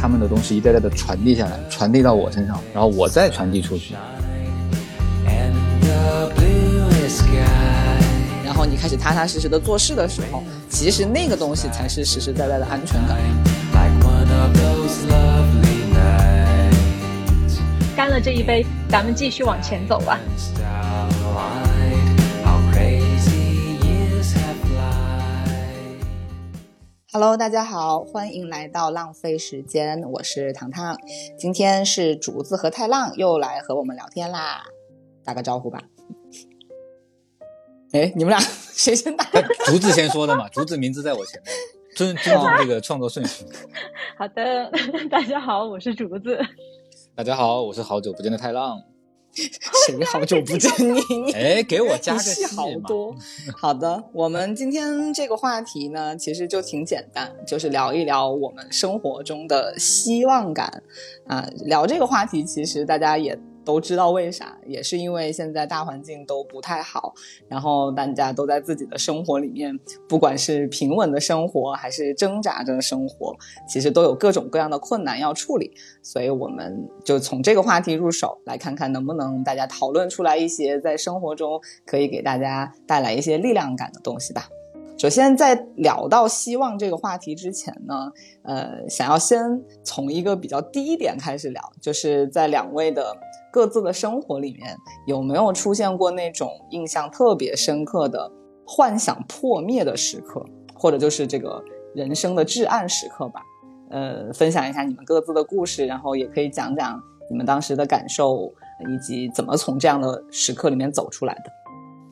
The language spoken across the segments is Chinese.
他们的东西一代代的传递下来，传递到我身上，然后我再传递出去。And the bluest sky. 然后你开始踏踏实实的做事的时候，其实那个东西才是实实在在的安全感。干了这一杯，咱们继续往前走吧。Hello，大家好，欢迎来到浪费时间，我是糖糖。今天是竹子和太浪又来和我们聊天啦，打个招呼吧。哎，你们俩 谁先打？竹子先说的嘛，竹子名字在我前面，尊尊重这个创作顺序。好的，大家好，我是竹子。大家好，我是好久不见的太浪。谁好久不见你？哎，给我加个戏戏好多。好的，我们今天这个话题呢，其实就挺简单，就是聊一聊我们生活中的希望感啊。聊这个话题，其实大家也都知道为啥，也是因为现在大环境都不太好，然后大家都在自己的生活里面，不管是平稳的生活还是挣扎着生活，其实都有各种各样的困难要处理。所以我们就从这个话题入手，来看看能不能大家讨论出来一些在生活中可以给大家带来一些力量感的东西吧。首先，在聊到希望这个话题之前呢，呃，想要先从一个比较低一点开始聊，就是在两位的各自的生活里面，有没有出现过那种印象特别深刻的幻想破灭的时刻，或者就是这个人生的至暗时刻吧？呃，分享一下你们各自的故事，然后也可以讲讲你们当时的感受，以及怎么从这样的时刻里面走出来的。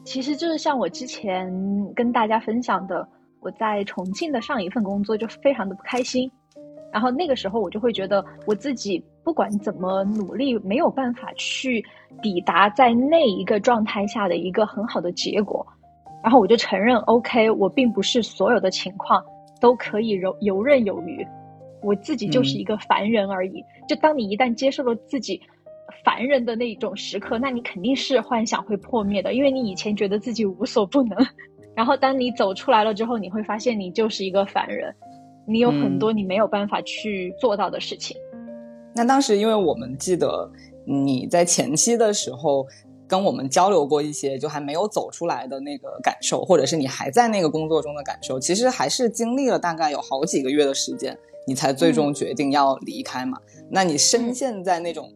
其实就是像我之前跟大家分享的，我在重庆的上一份工作就非常的不开心，然后那个时候我就会觉得我自己不管怎么努力，没有办法去抵达在那一个状态下的一个很好的结果，然后我就承认，OK，我并不是所有的情况都可以游游刃有余，我自己就是一个凡人而已。就当你一旦接受了自己。凡人的那种时刻，那你肯定是幻想会破灭的，因为你以前觉得自己无所不能，然后当你走出来了之后，你会发现你就是一个凡人，你有很多你没有办法去做到的事情。那当时，因为我们记得你在前期的时候跟我们交流过一些，就还没有走出来的那个感受，或者是你还在那个工作中的感受，其实还是经历了大概有好几个月的时间，你才最终决定要离开嘛。那你深陷在那种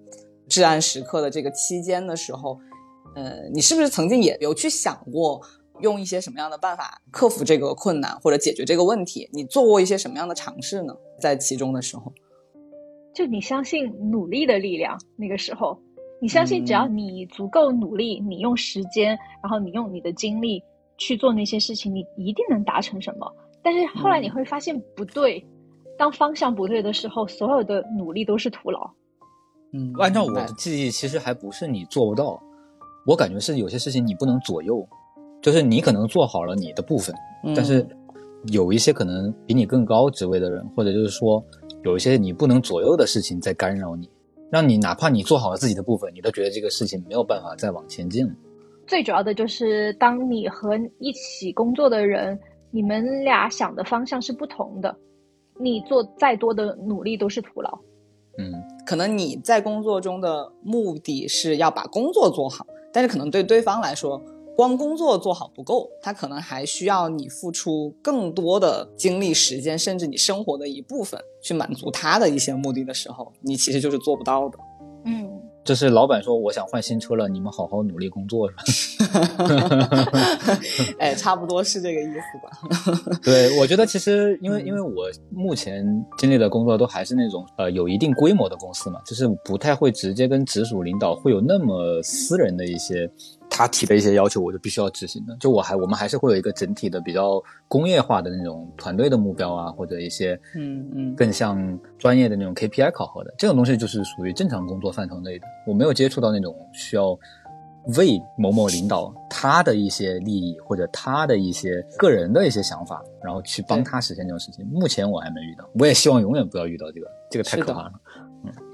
至暗时刻的这个期间的时候，呃，你是不是曾经也有去想过用一些什么样的办法克服这个困难或者解决这个问题？你做过一些什么样的尝试呢？在其中的时候，就你相信努力的力量，那个时候，你相信只要你足够努力，你用时间，然后你用你的精力去做那些事情，你一定能达成什么。但是后来你会发现不对，当方向不对的时候，所有的努力都是徒劳。嗯，按照我的记忆，其实还不是你做不到，我感觉是有些事情你不能左右，就是你可能做好了你的部分，嗯但是有一些可能比你更高职位的人，或者就是说有一些你不能左右的事情在干扰你，让你哪怕你做好了自己的部分，你都觉得这个事情没有办法再往前进了。最主要的就是，当你和一起工作的人，你们俩想的方向是不同的，你做再多的努力都是徒劳。嗯，可能你在工作中的目的是要把工作做好，但是可能对对方来说，光工作做好不够，他可能还需要你付出更多的精力、时间，甚至你生活的一部分，去满足他的一些目的的时候，你其实就是做不到的。嗯，就是老板说我想换新车了，你们好好努力工作是吧？哎，差不多是这个意思吧。对，我觉得其实因为因为我目前经历的工作都还是那种呃有一定规模的公司嘛，就是不太会直接跟直属领导会有那么私人的一些他提的一些要求，我就必须要执行的。就我还我们还是会有一个整体的比较工业化的那种团队的目标啊，或者一些嗯嗯更像专业的那种 KPI 考核的这种东西，就是属于正常工作范畴内的。我没有接触到那种需要为某某领导他的一些利益或者他的一些个人的一些想法，然后去帮他实现这种事情。目前我还没遇到，我也希望永远不要遇到这个，这个太可怕了。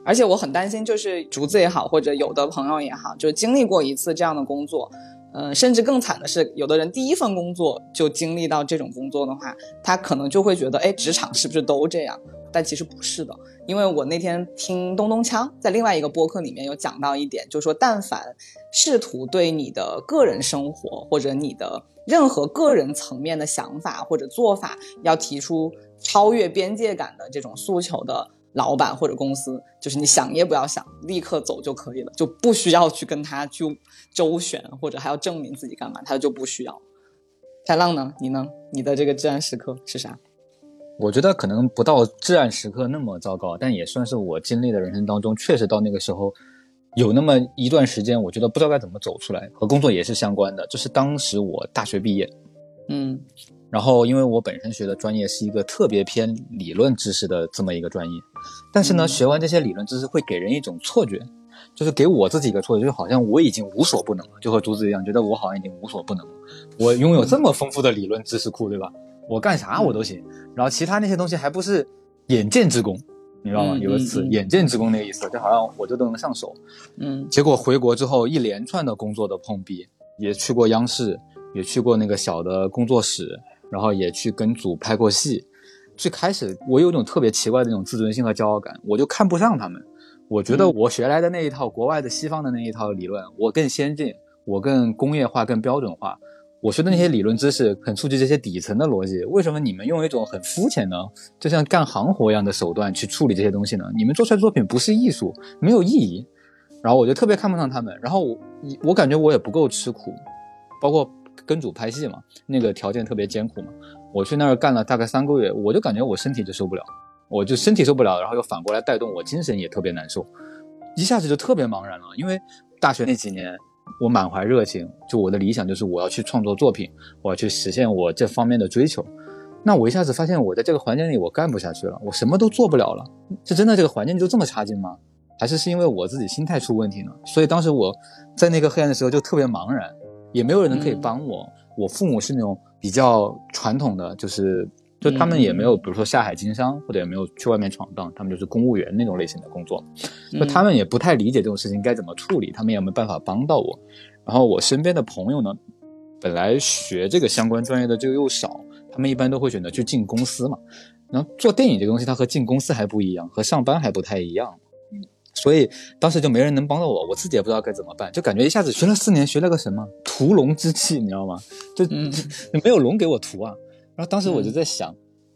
而且我很担心，就是竹子也好，或者有的朋友也好，就经历过一次这样的工作，呃，甚至更惨的是，有的人第一份工作就经历到这种工作的话，他可能就会觉得，哎，职场是不是都这样？但其实不是的，因为我那天听东东锵在另外一个播客里面有讲到一点，就是说，但凡试图对你的个人生活或者你的任何个人层面的想法或者做法要提出超越边界感的这种诉求的老板或者公司，就是你想也不要想，立刻走就可以了，就不需要去跟他去周旋或者还要证明自己干嘛，他就不需要。太浪呢？你呢？你的这个至暗时刻是啥？我觉得可能不到至暗时刻那么糟糕，但也算是我经历的人生当中，确实到那个时候，有那么一段时间，我觉得不知道该怎么走出来。和工作也是相关的，就是当时我大学毕业，嗯然后因为我本身学的专业是一个特别偏理论知识的这么一个专业，但是呢，嗯学完这些理论知识会给人一种错觉，就是给我自己一个错觉，就好像我已经无所不能了，就和竹子一样，觉得我好像已经无所不能了，我拥有这么丰富的理论知识库，对吧？我干啥我都行，然后其他那些东西还不是眼见之功，你知道吗？嗯有个词“嗯嗯眼见之功”那个意思，就好像我就都能上手。嗯结果回国之后，一连串的工作的碰壁，也去过央视，也去过那个小的工作室，然后也去跟组拍过戏。最开始我有种特别奇怪的那种自尊心和骄傲感，我就看不上他们。我觉得嗯我学来的那一套国外的西方的那一套理论，我更先进，我更工业化、更标准化。我学的那些理论知识很触及这些底层的逻辑，为什么你们用一种很肤浅的，就像干行活一样的手段去处理这些东西呢？你们做出来的作品不是艺术，没有意义。然后我就特别看不上他们，然后我我感觉我也不够吃苦，包括跟组拍戏嘛，那个条件特别艰苦嘛。我去那儿干了大概三个月，我就感觉我身体就受不了，我就身体受不了，然后又反过来带动我精神也特别难受，一下子就特别茫然了。因为大学那几年我满怀热情，就我的理想就是我要去创作作品，我要去实现我这方面的追求。那我一下子发现我在这个环境里我干不下去了，我什么都做不了了。是真的这个环境就这么差劲吗？还是是因为我自己心态出问题呢？所以当时我在那个黑暗的时候就特别茫然，也没有人可以帮我。我父母是那种比较传统的，就是就他们也没有，比如说下海经商，或者也没有去外面闯荡，他们就是公务员那种类型的工作，就他们也不太理解这种事情该怎么处理，他们也没办法帮到我。然后我身边的朋友呢，本来学这个相关专业的就又少，他们一般都会选择去进公司嘛。然后做电影这个东西，它和进公司还不一样，和上班还不太一样。所以当时就没人能帮到我，我自己也不知道该怎么办，就感觉一下子学了四年，学了个什么屠龙之气，你知道吗？就、嗯没有龙给我屠啊。然后当时我就在想，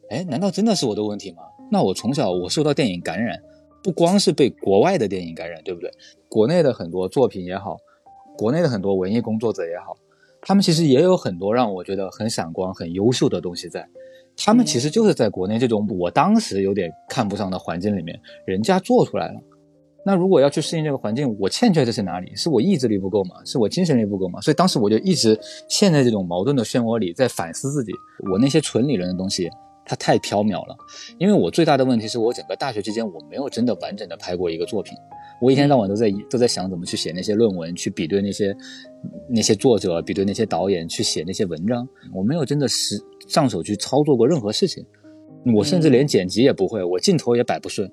哎、难道真的是我的问题吗？那我从小我受到电影感染，不光是被国外的电影感染，对不对？国内的很多作品也好，国内的很多文艺工作者也好，他们其实也有很多让我觉得很闪光、很优秀的东西在。他们其实就是在国内这种我当时有点看不上的环境里面，人家做出来了。那如果要去适应这个环境，我欠缺的是哪里？是我意志力不够吗？是我精神力不够吗？所以当时我就一直陷在这种矛盾的漩涡里，在反思自己。我那些纯理论的东西，它太缥缈了。因为我最大的问题是我整个大学期间我没有真的完整的拍过一个作品，我一天到晚都在都在想怎么去写那些论文，去比对那些那些作者，比对那些导演，去写那些文章。我没有真的实上手去操作过任何事情，我甚至连剪辑也不会，我镜头也摆不顺。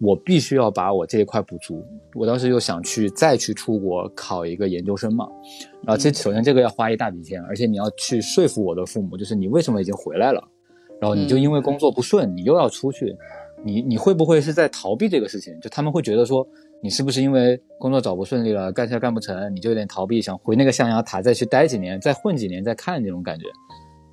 我必须要把我这一块补足。我当时又想去再去出国考一个研究生嘛，然后这首先这个要花一大笔钱，而且你要去说服我的父母，就是你为什么已经回来了，然后你就因为工作不顺，你又要出去，你你会不会是在逃避这个事情？就他们会觉得说你是不是因为工作找不顺利了，干事干不成，你就有点逃避，想回那个象牙塔再去待几年，再混几年再看这种感觉。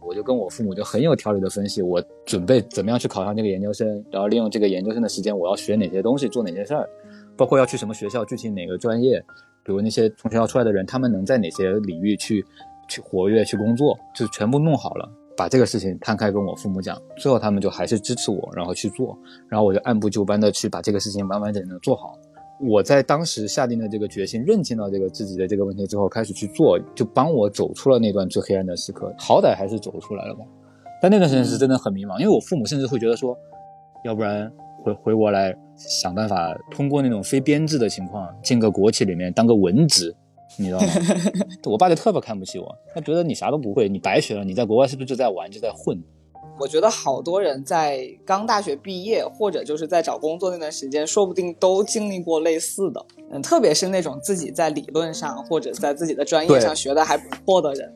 我就跟我父母就很有条理的分析，我准备怎么样去考上这个研究生，然后利用这个研究生的时间，我要学哪些东西，做哪些事儿，包括要去什么学校，具体哪个专业，比如那些从学校出来的人，他们能在哪些领域去去活跃、去工作，就全部弄好了，把这个事情摊开跟我父母讲，最后他们就还是支持我，然后去做，然后我就按部就班的去把这个事情完完整整的做好。我在当时下定了这个决心，认清到这个自己的这个问题之后，开始去做，就帮我走出了那段最黑暗的时刻，好歹还是走出来了吧。但那段时间是真的很迷茫，因为我父母甚至会觉得说，要不然回回国来想办法通过那种非编制的情况进个国企里面当个文职，你知道吗？我爸就特别看不起我，他觉得你啥都不会，你白学了，你在国外是不是就在玩就在混？我觉得好多人在刚大学毕业或者就是在找工作那段时间，说不定都经历过类似的。嗯，特别是那种自己在理论上或者在自己的专业上学的还不错的人。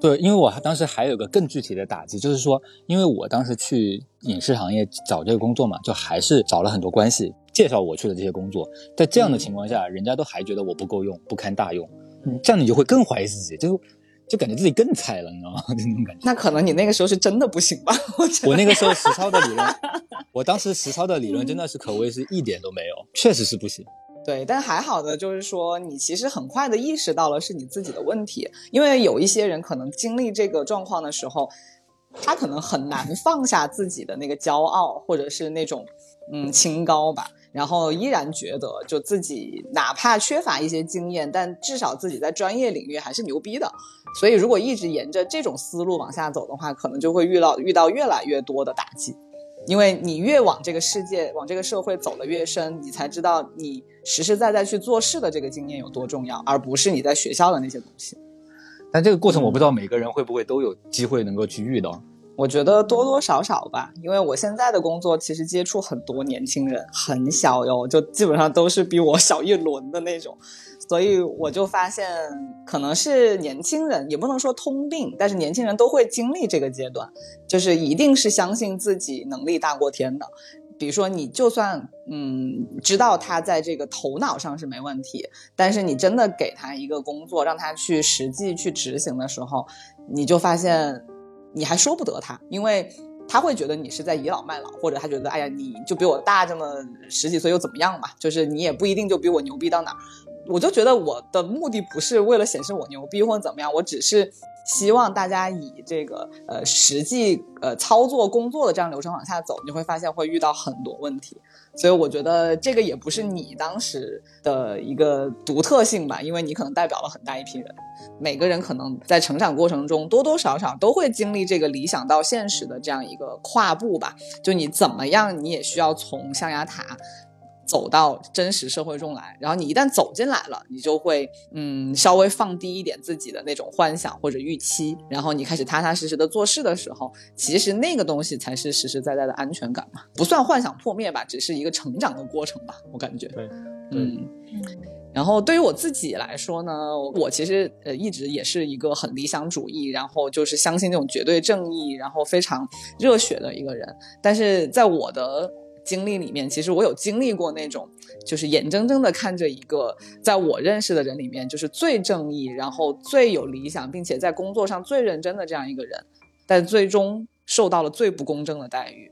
对，因为我当时还有个更具体的打击，就是说，因为我当时去影视行业找这个工作嘛，就还是找了很多关系介绍我去的这些工作，在这样的情况下，人家都还觉得我不够用，不堪大用，嗯这样你就会更怀疑自己，就就感觉自己更菜了，你知道吗？就那种感觉。那可能你那个时候是真的不行吧？我我那个时候实操的理论，我当时实操的理论真的是可谓是一点都没有，确实是不行。对，但还好的就是说，你其实很快的意识到了是你自己的问题，因为有一些人可能经历这个状况的时候，他可能很难放下自己的那个骄傲，或者是那种嗯清高吧，然后依然觉得就自己哪怕缺乏一些经验，但至少自己在专业领域还是牛逼的。所以如果一直沿着这种思路往下走的话，可能就会遇到遇到越来越多的打击。因为你越往这个世界、往这个社会走的越深，你才知道你实实在在去做事的这个经验有多重要，而不是你在学校的那些东西。但这个过程我不知道每个人会不会都有机会能够去遇到。我觉得多多少少吧，因为我现在的工作其实接触很多年轻人，很小哟，就基本上都是比我小一轮的那种，所以我就发现，可能是年轻人，也不能说通病，但是年轻人都会经历这个阶段，就是一定是相信自己能力大过天的。比如说，你就算嗯知道他在这个头脑上是没问题，但是你真的给他一个工作，让他去实际去执行的时候，你就发现你还说不得他，因为他会觉得你是在倚老卖老，或者他觉得哎呀你就比我大这么十几岁又怎么样嘛，就是你也不一定就比我牛逼到哪儿。我就觉得我的目的不是为了显示我牛逼或者怎么样，我只是希望大家以这个呃实际呃操作工作的这样流程往下走，你会发现会遇到很多问题。所以我觉得这个也不是你当时的一个独特性吧，因为你可能代表了很大一批人。每个人可能在成长过程中多多少少都会经历这个理想到现实的这样一个跨步吧。就你怎么样，你也需要从象牙塔走到真实社会中来。然后你一旦走进来了，你就会嗯稍微放低一点自己的那种幻想或者预期，然后你开始踏踏实实的做事的时候，其实那个东西才是实实在在的安全感嘛，不算幻想破灭吧，只是一个成长的过程吧，我感觉。对，嗯。然后对于我自己来说呢，我其实呃一直也是一个很理想主义，然后就是相信那种绝对正义，然后非常热血的一个人。但是在我的经历里面，其实我有经历过那种，就是眼睁睁的看着一个在我认识的人里面，就是最正义，然后最有理想，并且在工作上最认真的这样一个人，但最终受到了最不公正的待遇。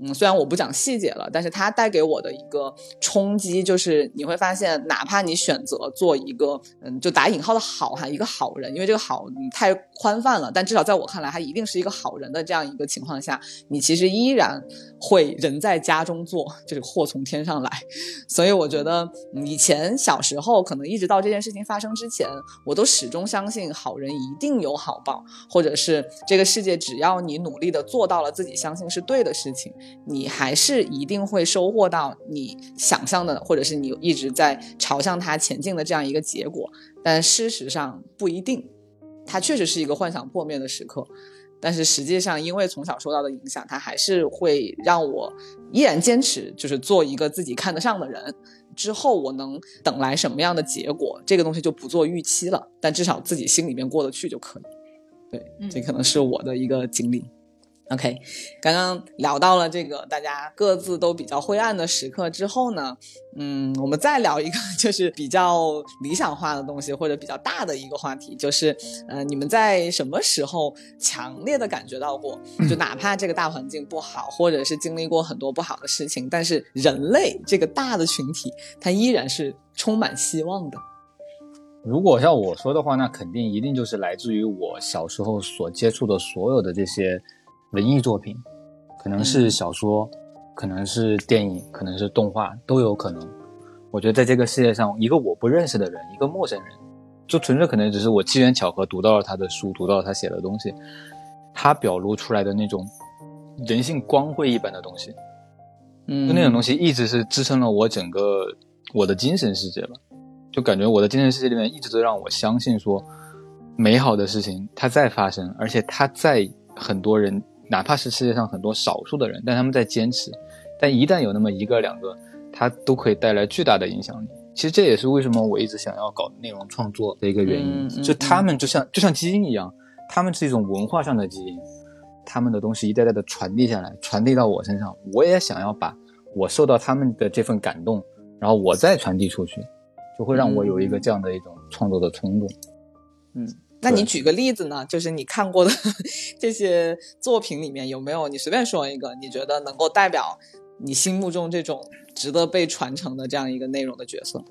嗯，虽然我不讲细节了，但是它带给我的一个冲击就是，你会发现，哪怕你选择做一个，嗯，就打引号的好哈，一个好人，因为这个好嗯太宽泛了，但至少在我看来，他一定是一个好人的这样一个情况下，你其实依然会人在家中坐，就是祸从天上来。所以我觉得，以前小时候可能一直到这件事情发生之前，我都始终相信好人一定有好报，或者是这个世界只要你努力的做到了自己相信是对的事情，你还是一定会收获到你想象的，或者是你一直在朝向它前进的这样一个结果。但事实上不一定，它确实是一个幻想破灭的时刻。但是实际上，因为从小受到的影响，它还是会让我依然坚持，就是做一个自己看得上的人。之后我能等来什么样的结果，这个东西就不做预期了。但至少自己心里面过得去就可以。对，这可能是我的一个经历。OK，刚刚聊到了这个大家各自都比较灰暗的时刻之后呢，嗯，我们再聊一个 就是比较理想化的东西，或者比较大的一个话题，就是呃，你们在什么时候强烈的感觉到过，就哪怕这个大环境不好，或者是经历过很多不好的事情，但是人类这个大的群体，它依然是充满希望的。如果像我说的话，那肯定一定就是来自于我小时候所接触的所有的这些文艺作品，可能是小说，可能是电影，可能是动画，都有可能。我觉得在这个世界上，一个我不认识的人，一个陌生人，就纯粹可能只是我机缘巧合读到了他的书，读到了他写的东西，他表露出来的那种人性光辉一般的东西，嗯就那种东西一直是支撑了我整个我的精神世界吧。就感觉我的精神世界里面一直都让我相信说，美好的事情它在发生，而且它在很多人哪怕是世界上很多少数的人，但他们在坚持，但一旦有那么一个两个，他都可以带来巨大的影响力。其实这也是为什么我一直想要搞内容创作的一个原因。嗯嗯就他们就像就像基因一样，他们是一种文化上的基因，他们的东西一代代的传递下来，传递到我身上，我也想要把我受到他们的这份感动，然后我再传递出去，就会让我有一个这样的一种创作的冲动。那你举个例子呢？就是你看过的 这些作品里面，有没有你随便说一个，你觉得能够代表你心目中这种值得被传承的这样一个内容的角色？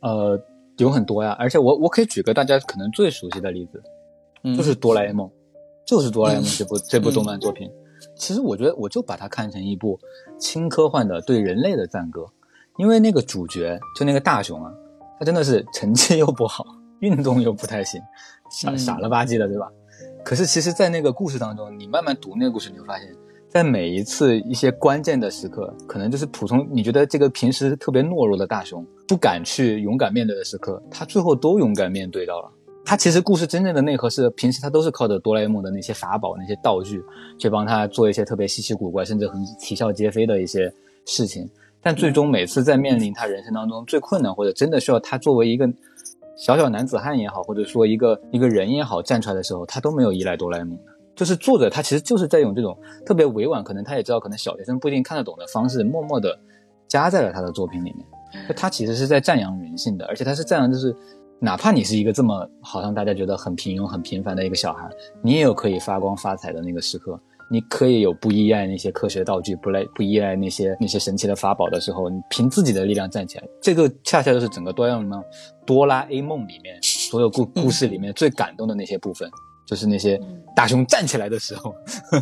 呃，有很多呀，而且我我可以举个大家可能最熟悉的例子，嗯就是哆啦 A 梦，就是哆啦 A 梦嗯这部、这部动漫作品。其实我觉得我就把它看成一部轻科幻的对人类的赞歌，因为那个主角就那个大雄啊，他真的是成绩又不好，运动又不太行，傻嗯傻了吧唧的，对吧？可是其实，在那个故事当中，你慢慢读那个故事，你会发现，在每一次一些关键的时刻，可能就是普通你觉得这个平时特别懦弱的大雄不敢去勇敢面对的时刻，他最后都勇敢面对到了。他其实故事真正的内核是，平时他都是靠着哆啦 A 梦的那些法宝、那些道具，去帮他做一些特别稀奇古怪，甚至很啼笑皆非的一些事情。但最终每次在面临他人生当中最困难，或者真的需要他作为一个小小男子汉也好，或者说一个一个人也好站出来的时候，他都没有依赖哆啦 A 梦的。就是作者他其实就是在用这种特别委婉，可能他也知道，可能小学生不一定看得懂的方式，默默的加在了他的作品里面。就他其实是在赞扬人性的，而且他是赞扬就是，哪怕你是一个这么好像大家觉得很平庸、很平凡的一个小孩，你也有可以发光发财的那个时刻。你可以有不依赖那些科学道具，不赖不依赖那些那些神奇的法宝的时候，你凭自己的力量站起来。这个恰恰就是整个哆啦 A 梦哆啦 A 梦里面所有故故事里面最感动的那些部分，就是那些大熊站起来的时候。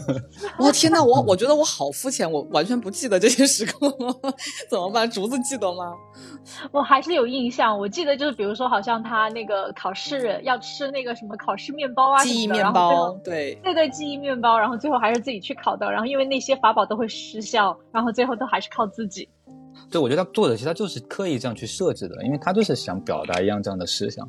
我天呐，我我觉得我好肤浅，我完全不记得这些时刻了，怎么办？竹子记得吗？我还是有印象，我记得就是比如说，好像他那个考试要吃那个什么考试面包啊记忆面包，对，对对，记忆面包，然后最后还是自己去考的，然后因为那些法宝都会失效，然后最后都还是靠自己。对，我觉得他作者其实他就是刻意这样去设置的，因为他就是想表达一样这样的思想。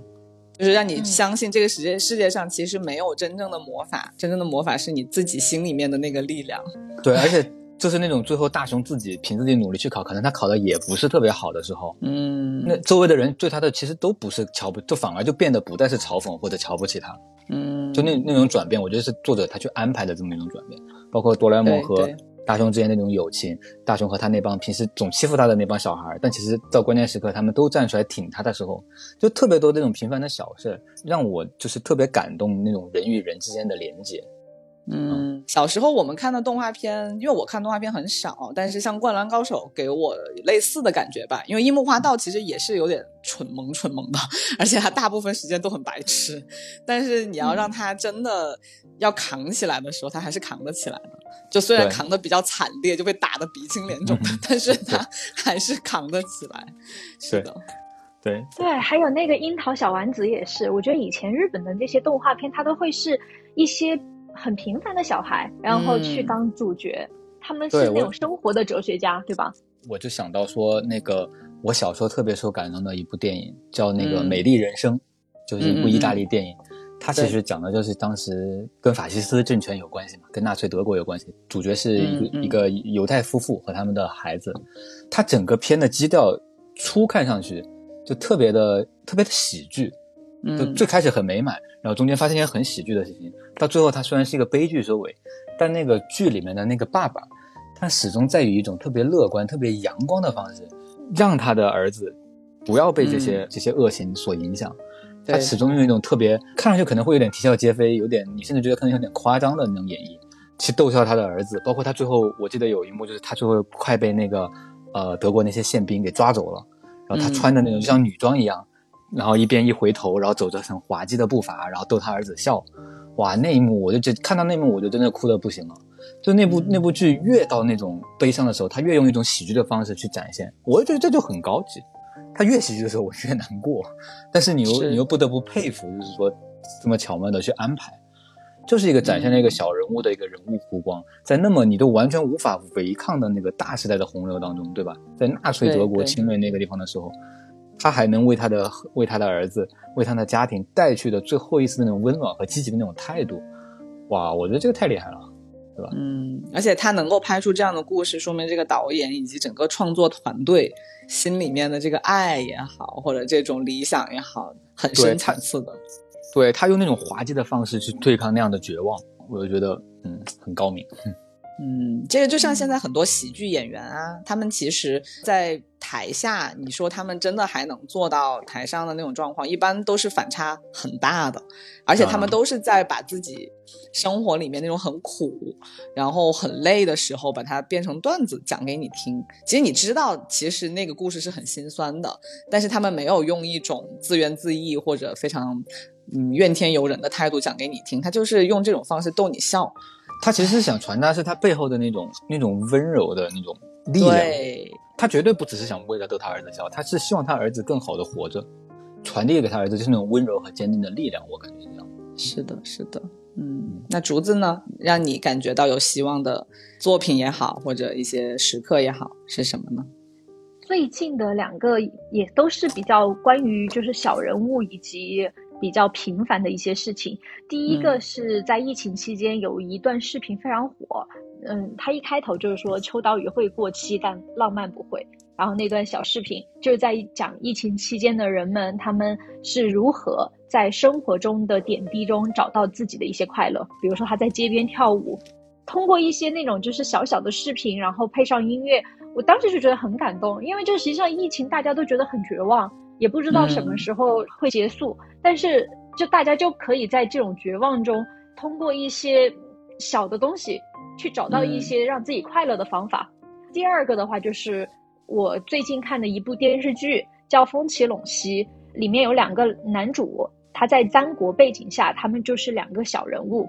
就是让你嗯。相信这个世界世界上其实没有真正的魔法，真正的魔法是你自己心里面的那个力量。对，而且就是那种最后大雄自己凭自己努力去考，可能他考的也不是特别好的时候，嗯。那周围的人对他的其实都不是瞧不，就反而就变得不再是嘲讽或者瞧不起他，嗯，就那那种转变，我觉得是作者他去安排的这么一种转变，包括哆啦 A 梦和大雄之间那种友情，大雄和他那帮平时总欺负他的那帮小孩，但其实到关键时刻他们都站出来挺他的时候，就特别多这种平凡的小事，让我就是特别感动那种人与人之间的连接。嗯，小时候我们看的动画片，因为我看动画片很少，但是像《灌篮高手》给我类似的感觉吧。因为樱木花道其实也是有点蠢萌蠢萌的，而且他大部分时间都很白痴。但是你要让他真的要扛起来的时候，他还是扛得起来的。就虽然扛得比较惨烈，就被打得鼻青脸肿的，但是他还是扛得起来。是的，对，对，还有那个樱桃小丸子也是，我觉得以前日本的那些动画片，它都会是一些很平凡的小孩，然后去嗯当主角，他们是那种生活的哲学家，对吧？我就想到说，那个我小时候特别受感动的一部电影叫那个《嗯美丽人生》，就是一部意大利电影。它其实讲的就是当时跟法西斯政权有关系嘛，跟纳粹德国有关系。主角是一个、嗯嗯一个犹太夫妇和他们的孩子。它整个片的基调初看上去就特别的特别的喜剧，就嗯，最开始很美满，然后中间发生一些很喜剧的事情，到最后它虽然是一个悲剧收尾，但那个剧里面的那个爸爸，他始终在以一种特别乐观、特别阳光的方式，让他的儿子不要被这些、这些恶行所影响。他始终用一种特别看上去可能会有点啼笑皆非，有点你甚至觉得可能有点夸张的那种演绎，去逗笑他的儿子。包括他最后，我记得有一幕就是他最后快被那个呃德国那些宪兵给抓走了，然后他嗯穿的那种就像女装一样，然后一边一回头，然后走着很滑稽的步伐，然后逗他儿子笑。哇，那一幕我就觉看到那一幕我就真的哭的不行了。就那部那部剧越到那种悲伤的时候，他越用一种喜剧的方式去展现，我就觉得这就很高级。他越喜剧的时候，我越难过，但是你又是你又不得不佩服，就是说这么巧妙的去安排，就是一个展现了一个小人物的一个人物弧光，在那么你都完全无法违抗的那个大时代的洪流当中，对吧？在纳粹德国侵略那个地方的时候，他还能为他的为他的儿子为他的家庭带去的最后一丝那种温暖和积极的那种态度，哇，我觉得这个太厉害了。对吧？嗯，而且他能够拍出这样的故事，说明这个导演以及整个创作团队心里面的这个爱也好，或者这种理想也好，很深层次的。对他用那种滑稽的方式去对抗那样的绝望，我就觉得嗯很高明。嗯，这个就像现在很多喜剧演员啊，他们其实，在台下，你说他们真的还能做到台上的那种状况，一般都是反差很大的，而且他们啊都是在把自己生活里面那种很苦，然后很累的时候，把它变成段子讲给你听。其实你知道，其实那个故事是很心酸的，但是他们没有用一种自怨自艾或者非常嗯怨天尤人的态度讲给你听，他就是用这种方式逗你笑。他其实是想传达是他背后的那种 那种温柔的那种力量。对，他绝对不只是想为了逗他儿子笑，他是希望他儿子更好的活着，传递给他儿子就是那种温柔和坚定的力量。我感觉是这样。是的，是的，嗯，那竹子呢？让你感觉到有希望的作品也好，或者一些时刻也好，是什么呢？最近的两个也都是比较关于就是小人物以及比较平凡的一些事情。第一个是在疫情期间有一段视频非常火，嗯，它一开头就是说秋刀鱼会过期，但浪漫不会。然后那段小视频就是在讲疫情期间的人们他们是如何在生活中的点滴中找到自己的一些快乐，比如说他在街边跳舞，通过一些那种就是小小的视频，然后配上音乐，我当时就觉得很感动，因为这实际上疫情大家都觉得很绝望，也不知道什么时候会结束，但是就大家就可以在这种绝望中，通过一些小的东西去找到一些让自己快乐的方法。第二个的话就是我最近看的一部电视剧叫《风起陇西》，里面有两个男主，他在三国背景下，他们就是两个小人物，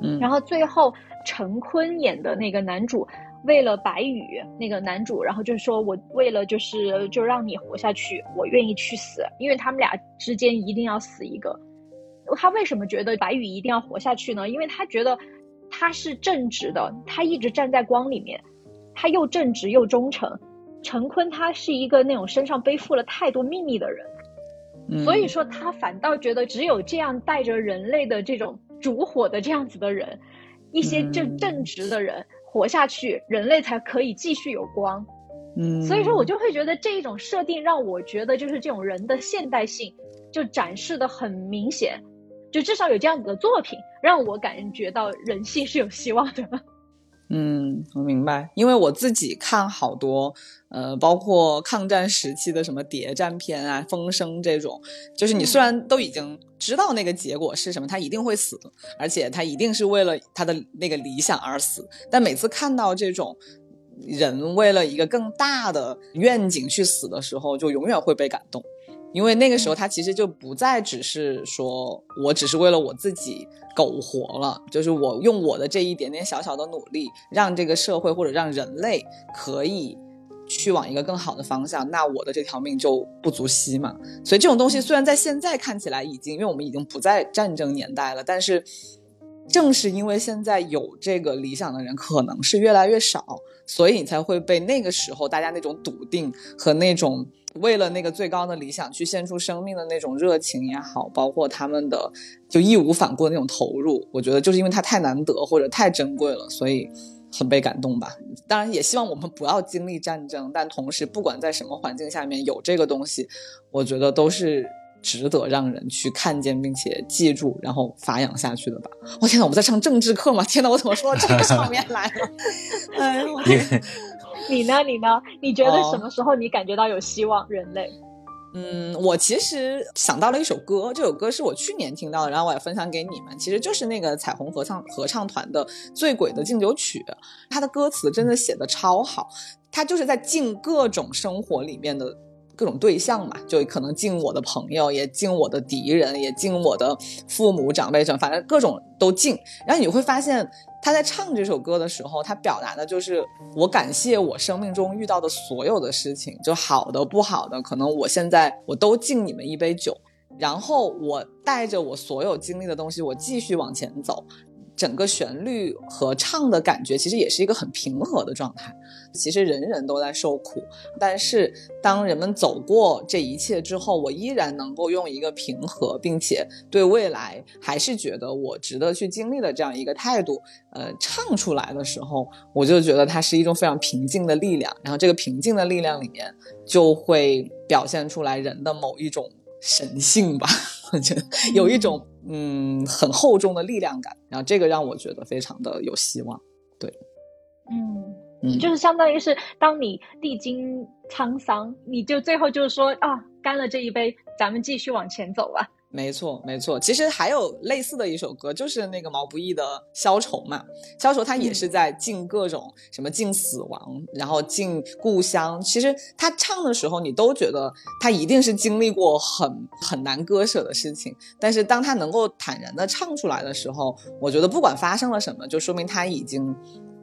嗯。然后最后陈坤演的那个男主，为了白宇那个男主，然后就是说我为了就是就让你活下去，我愿意去死，因为他们俩之间一定要死一个。他为什么觉得白宇一定要活下去呢？因为他觉得他是正直的，他一直站在光里面，他又正直又忠诚。陈坤他是一个那种身上背负了太多秘密的人，嗯所以说他反倒觉得只有这样带着人类的这种烛火的这样子的人，一些正嗯正直的人活下去，人类才可以继续有光。嗯，所以说我就会觉得这一种设定让我觉得就是这种人的现代性就展示的很明显，就至少有这样子的作品让我感觉到人性是有希望的。嗯，我明白，因为我自己看好多，呃，包括抗战时期的什么谍战片啊、风声这种，就是你虽然都已经知道那个结果是什么，他一定会死，而且他一定是为了他的那个理想而死，但每次看到这种人为了一个更大的愿景去死的时候，就永远会被感动。因为那个时候他其实就不再只是说我只是为了我自己苟活了，就是我用我的这一点点小小的努力，让这个社会或者让人类可以去往一个更好的方向，那我的这条命就不足惜嘛。所以这种东西虽然在现在看起来已经，因为我们已经不在战争年代了，但是正是因为现在有这个理想的人可能是越来越少，所以你才会被那个时候大家那种笃定和那种。为了那个最高的理想去献出生命的那种热情也好，包括他们的就义无反顾的那种投入，我觉得就是因为它太难得或者太珍贵了，所以很被感动吧。当然，也希望我们不要经历战争，但同时不管在什么环境下面有这个东西，我觉得都是值得让人去看见并且记住，然后发扬下去的吧。我、天呐，我们在上政治课吗？天呐，我怎么说到这个上面来了？哎呦，因为 你呢？你呢？你觉得哦什么时候你感觉到有希望？人类？嗯，我其实想到了一首歌，这首歌是我去年听到的，然后我也分享给你们。其实就是那个彩虹合唱合唱团的《醉鬼的敬酒曲》，它的歌词真的写的超好，它就是在敬各种生活里面的各种对象嘛，就可能敬我的朋友，也敬我的敌人，也敬我的父母长辈什么，反正各种都敬。然后你会发现。他在唱这首歌的时候，他表达的就是我感谢我生命中遇到的所有的事情，就好的不好的，可能我现在我都敬你们一杯酒，然后我带着我所有经历的东西，我继续往前走。整个旋律和唱的感觉其实也是一个很平和的状态。其实人人都在受苦，但是当人们走过这一切之后，我依然能够用一个平和，并且对未来还是觉得我值得去经历的这样一个态度，呃，唱出来的时候，我就觉得它是一种非常平静的力量。然后这个平静的力量里面，就会表现出来人的某一种神性吧。我觉得有一种嗯很厚重的力量感，然后这个让我觉得非常的有希望。对，嗯，嗯，就是相当于是当你历经沧桑，你就最后就是说啊，干了这一杯，咱们继续往前走吧。没错，没错。其实还有类似的一首歌，就是那个毛不易的《消愁》嘛。消愁他也是在敬各种什么敬死亡，然后敬故乡。其实他唱的时候，你都觉得他一定是经历过很很难割舍的事情。但是当他能够坦然的唱出来的时候，我觉得不管发生了什么，就说明他已经。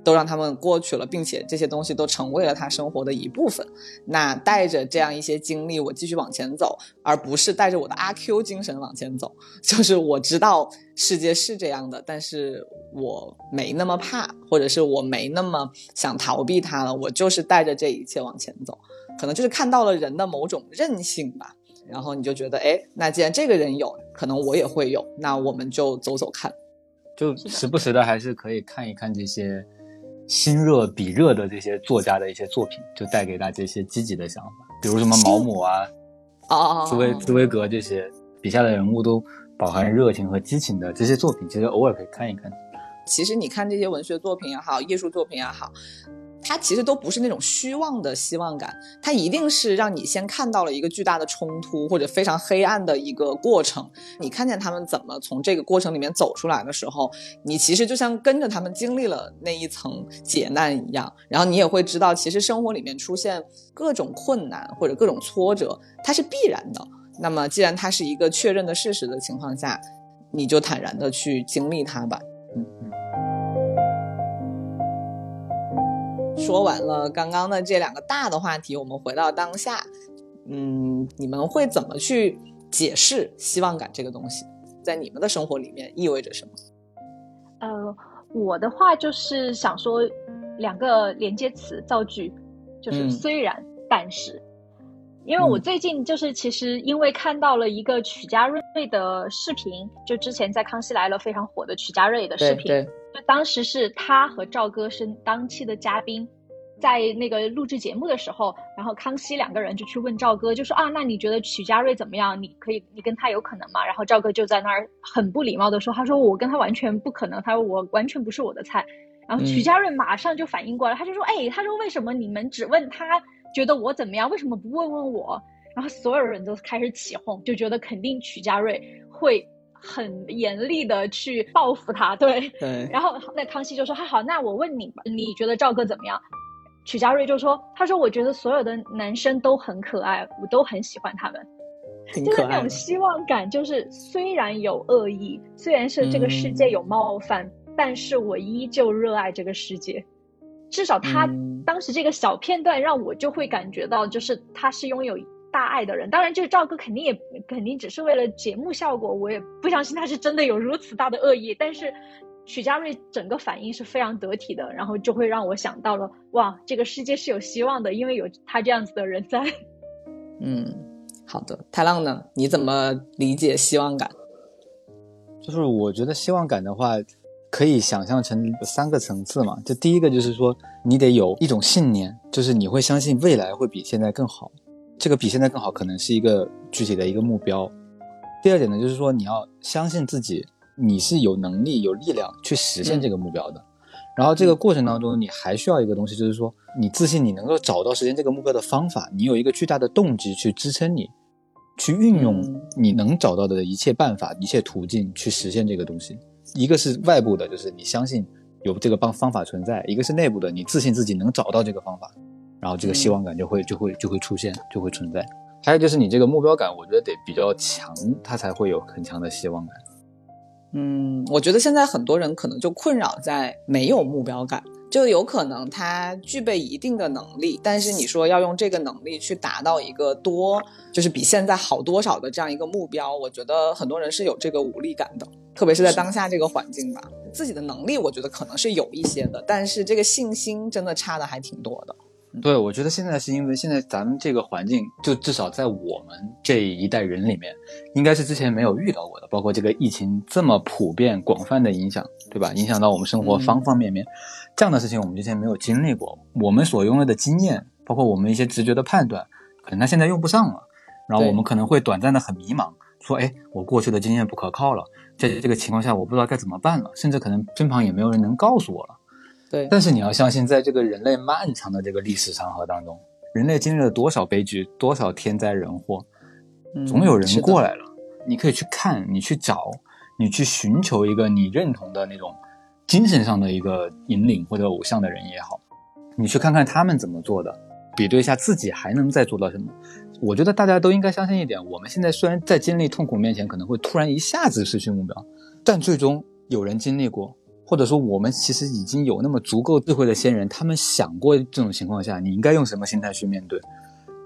都让他们过去了，并且这些东西都成为了他生活的一部分。那带着这样一些经历，我继续往前走，而不是带着我的阿 Q 精神往前走。就是我知道世界是这样的，但是我没那么怕，或者是我没那么想逃避它了。我就是带着这一切往前走，可能就是看到了人的某种韧性吧。然后你就觉得，哎，那既然这个人有，可能我也会有，那我们就走走看。就时不时的还是可以看一看这些。心热比热的这些作家的一些作品，就带给大家一些积极的想法，比如什么毛姆啊，哦，茨威茨威格这些笔下的人物都饱含热情和激情的这些作品，其实偶尔可以看一看。其实你看这些文学作品也好，艺术作品也好。它其实都不是那种虚妄的希望感，它一定是让你先看到了一个巨大的冲突或者非常黑暗的一个过程。你看见他们怎么从这个过程里面走出来的时候，你其实就像跟着他们经历了那一层劫难一样。然后你也会知道，其实生活里面出现各种困难或者各种挫折，它是必然的。那么既然它是一个确认的事实的情况下，你就坦然的去经历它吧。嗯嗯。说完了刚刚的这两个大的话题，我们回到当下，嗯，你们会怎么去解释希望感这个东西，在你们的生活里面意味着什么？呃，我的话就是想说两个连接词造句，就是虽然但是，因为我最近就是其实因为看到了一个曲家瑞的视频，就之前在《康熙来了》非常火的曲家瑞的视频。就当时是他和赵哥是当期的嘉宾，在那个录制节目的时候，然后康熙两个人就去问赵哥，就说啊，那你觉得曲家瑞怎么样？你可以，你跟他有可能吗？然后赵哥就在那儿很不礼貌的说，他说我跟他完全不可能，他说我完全不是我的菜。然后曲家瑞马上就反应过来，他就说，哎，他说为什么你们只问他觉得我怎么样，为什么不问问我？然后所有人都开始起哄，就觉得肯定曲家瑞会。很严厉的去报复他，对对。然后那康熙就说：“还好，那我问你吧，你觉得赵哥怎么样？”曲家瑞就说：“他说我觉得所有的男生都很可爱，我都很喜欢他们。”就是那种希望感，就是虽然有恶意，虽然是这个世界有冒犯，但是我依旧热爱这个世界。至少他当时这个小片段让我就会感觉到，就是他是拥有。大爱的人，当然就是赵哥，肯定也肯定只是为了节目效果，我也不相信他是真的有如此大的恶意。但是许家瑞整个反应是非常得体的，然后就会让我想到了，哇，这个世界是有希望的，因为有他这样子的人在。嗯，好的，太浪呢？你怎么理解希望感？就是我觉得希望感的话，可以想象成三个层次嘛。就第一个就是说，你得有一种信念，就是你会相信未来会比现在更好。这个比现在更好，可能是一个具体的一个目标。第二点呢，就是说你要相信自己，你是有能力、有力量去实现这个目标的。然后这个过程当中，你还需要一个东西，就是说你自信，你能够找到实现这个目标的方法，你有一个巨大的动机去支撑你，去运用你能找到的一切办法、一切途径去实现这个东西。一个是外部的，就是你相信有这个方方法存在；一个是内部的，你自信自己能找到这个方法。然后这个希望感就会就会就会出现，就会存在。还有就是你这个目标感，我觉得得比较强，它才会有很强的希望感。嗯，我觉得现在很多人可能就困扰在没有目标感，就有可能他具备一定的能力，但是你说要用这个能力去达到一个多，就是比现在好多少的这样一个目标，我觉得很多人是有这个无力感的，特别是在当下这个环境吧。自己的能力，我觉得可能是有一些的，但是这个信心真的差的还挺多的。对，我觉得现在是因为现在咱们这个环境，就至少在我们这一代人里面，应该是之前没有遇到过的，包括这个疫情这么普遍、广泛的影响，对吧？影响到我们生活方方面面，这样的事情我们之前没有经历过。我们所拥有的经验，包括我们一些直觉的判断，可能它现在用不上了，然后我们可能会短暂的很迷茫，说：“哎，我过去的经验不可靠了，在这个情况下，我不知道该怎么办了，甚至可能身旁也没有人能告诉我了。”对，但是你要相信，在这个人类漫长的这个历史长河当中，人类经历了多少悲剧，多少天灾人祸，总有人过来了。你可以去看，你去找，你去寻求一个你认同的那种精神上的一个引领或者偶像的人也好，你去看看他们怎么做的，比对一下自己还能再做到什么。我觉得大家都应该相信一点：我们现在虽然在经历痛苦面前可能会突然一下子失去目标，但最终有人经历过。或者说，我们其实已经有那么足够智慧的先人，他们想过这种情况下，你应该用什么心态去面对。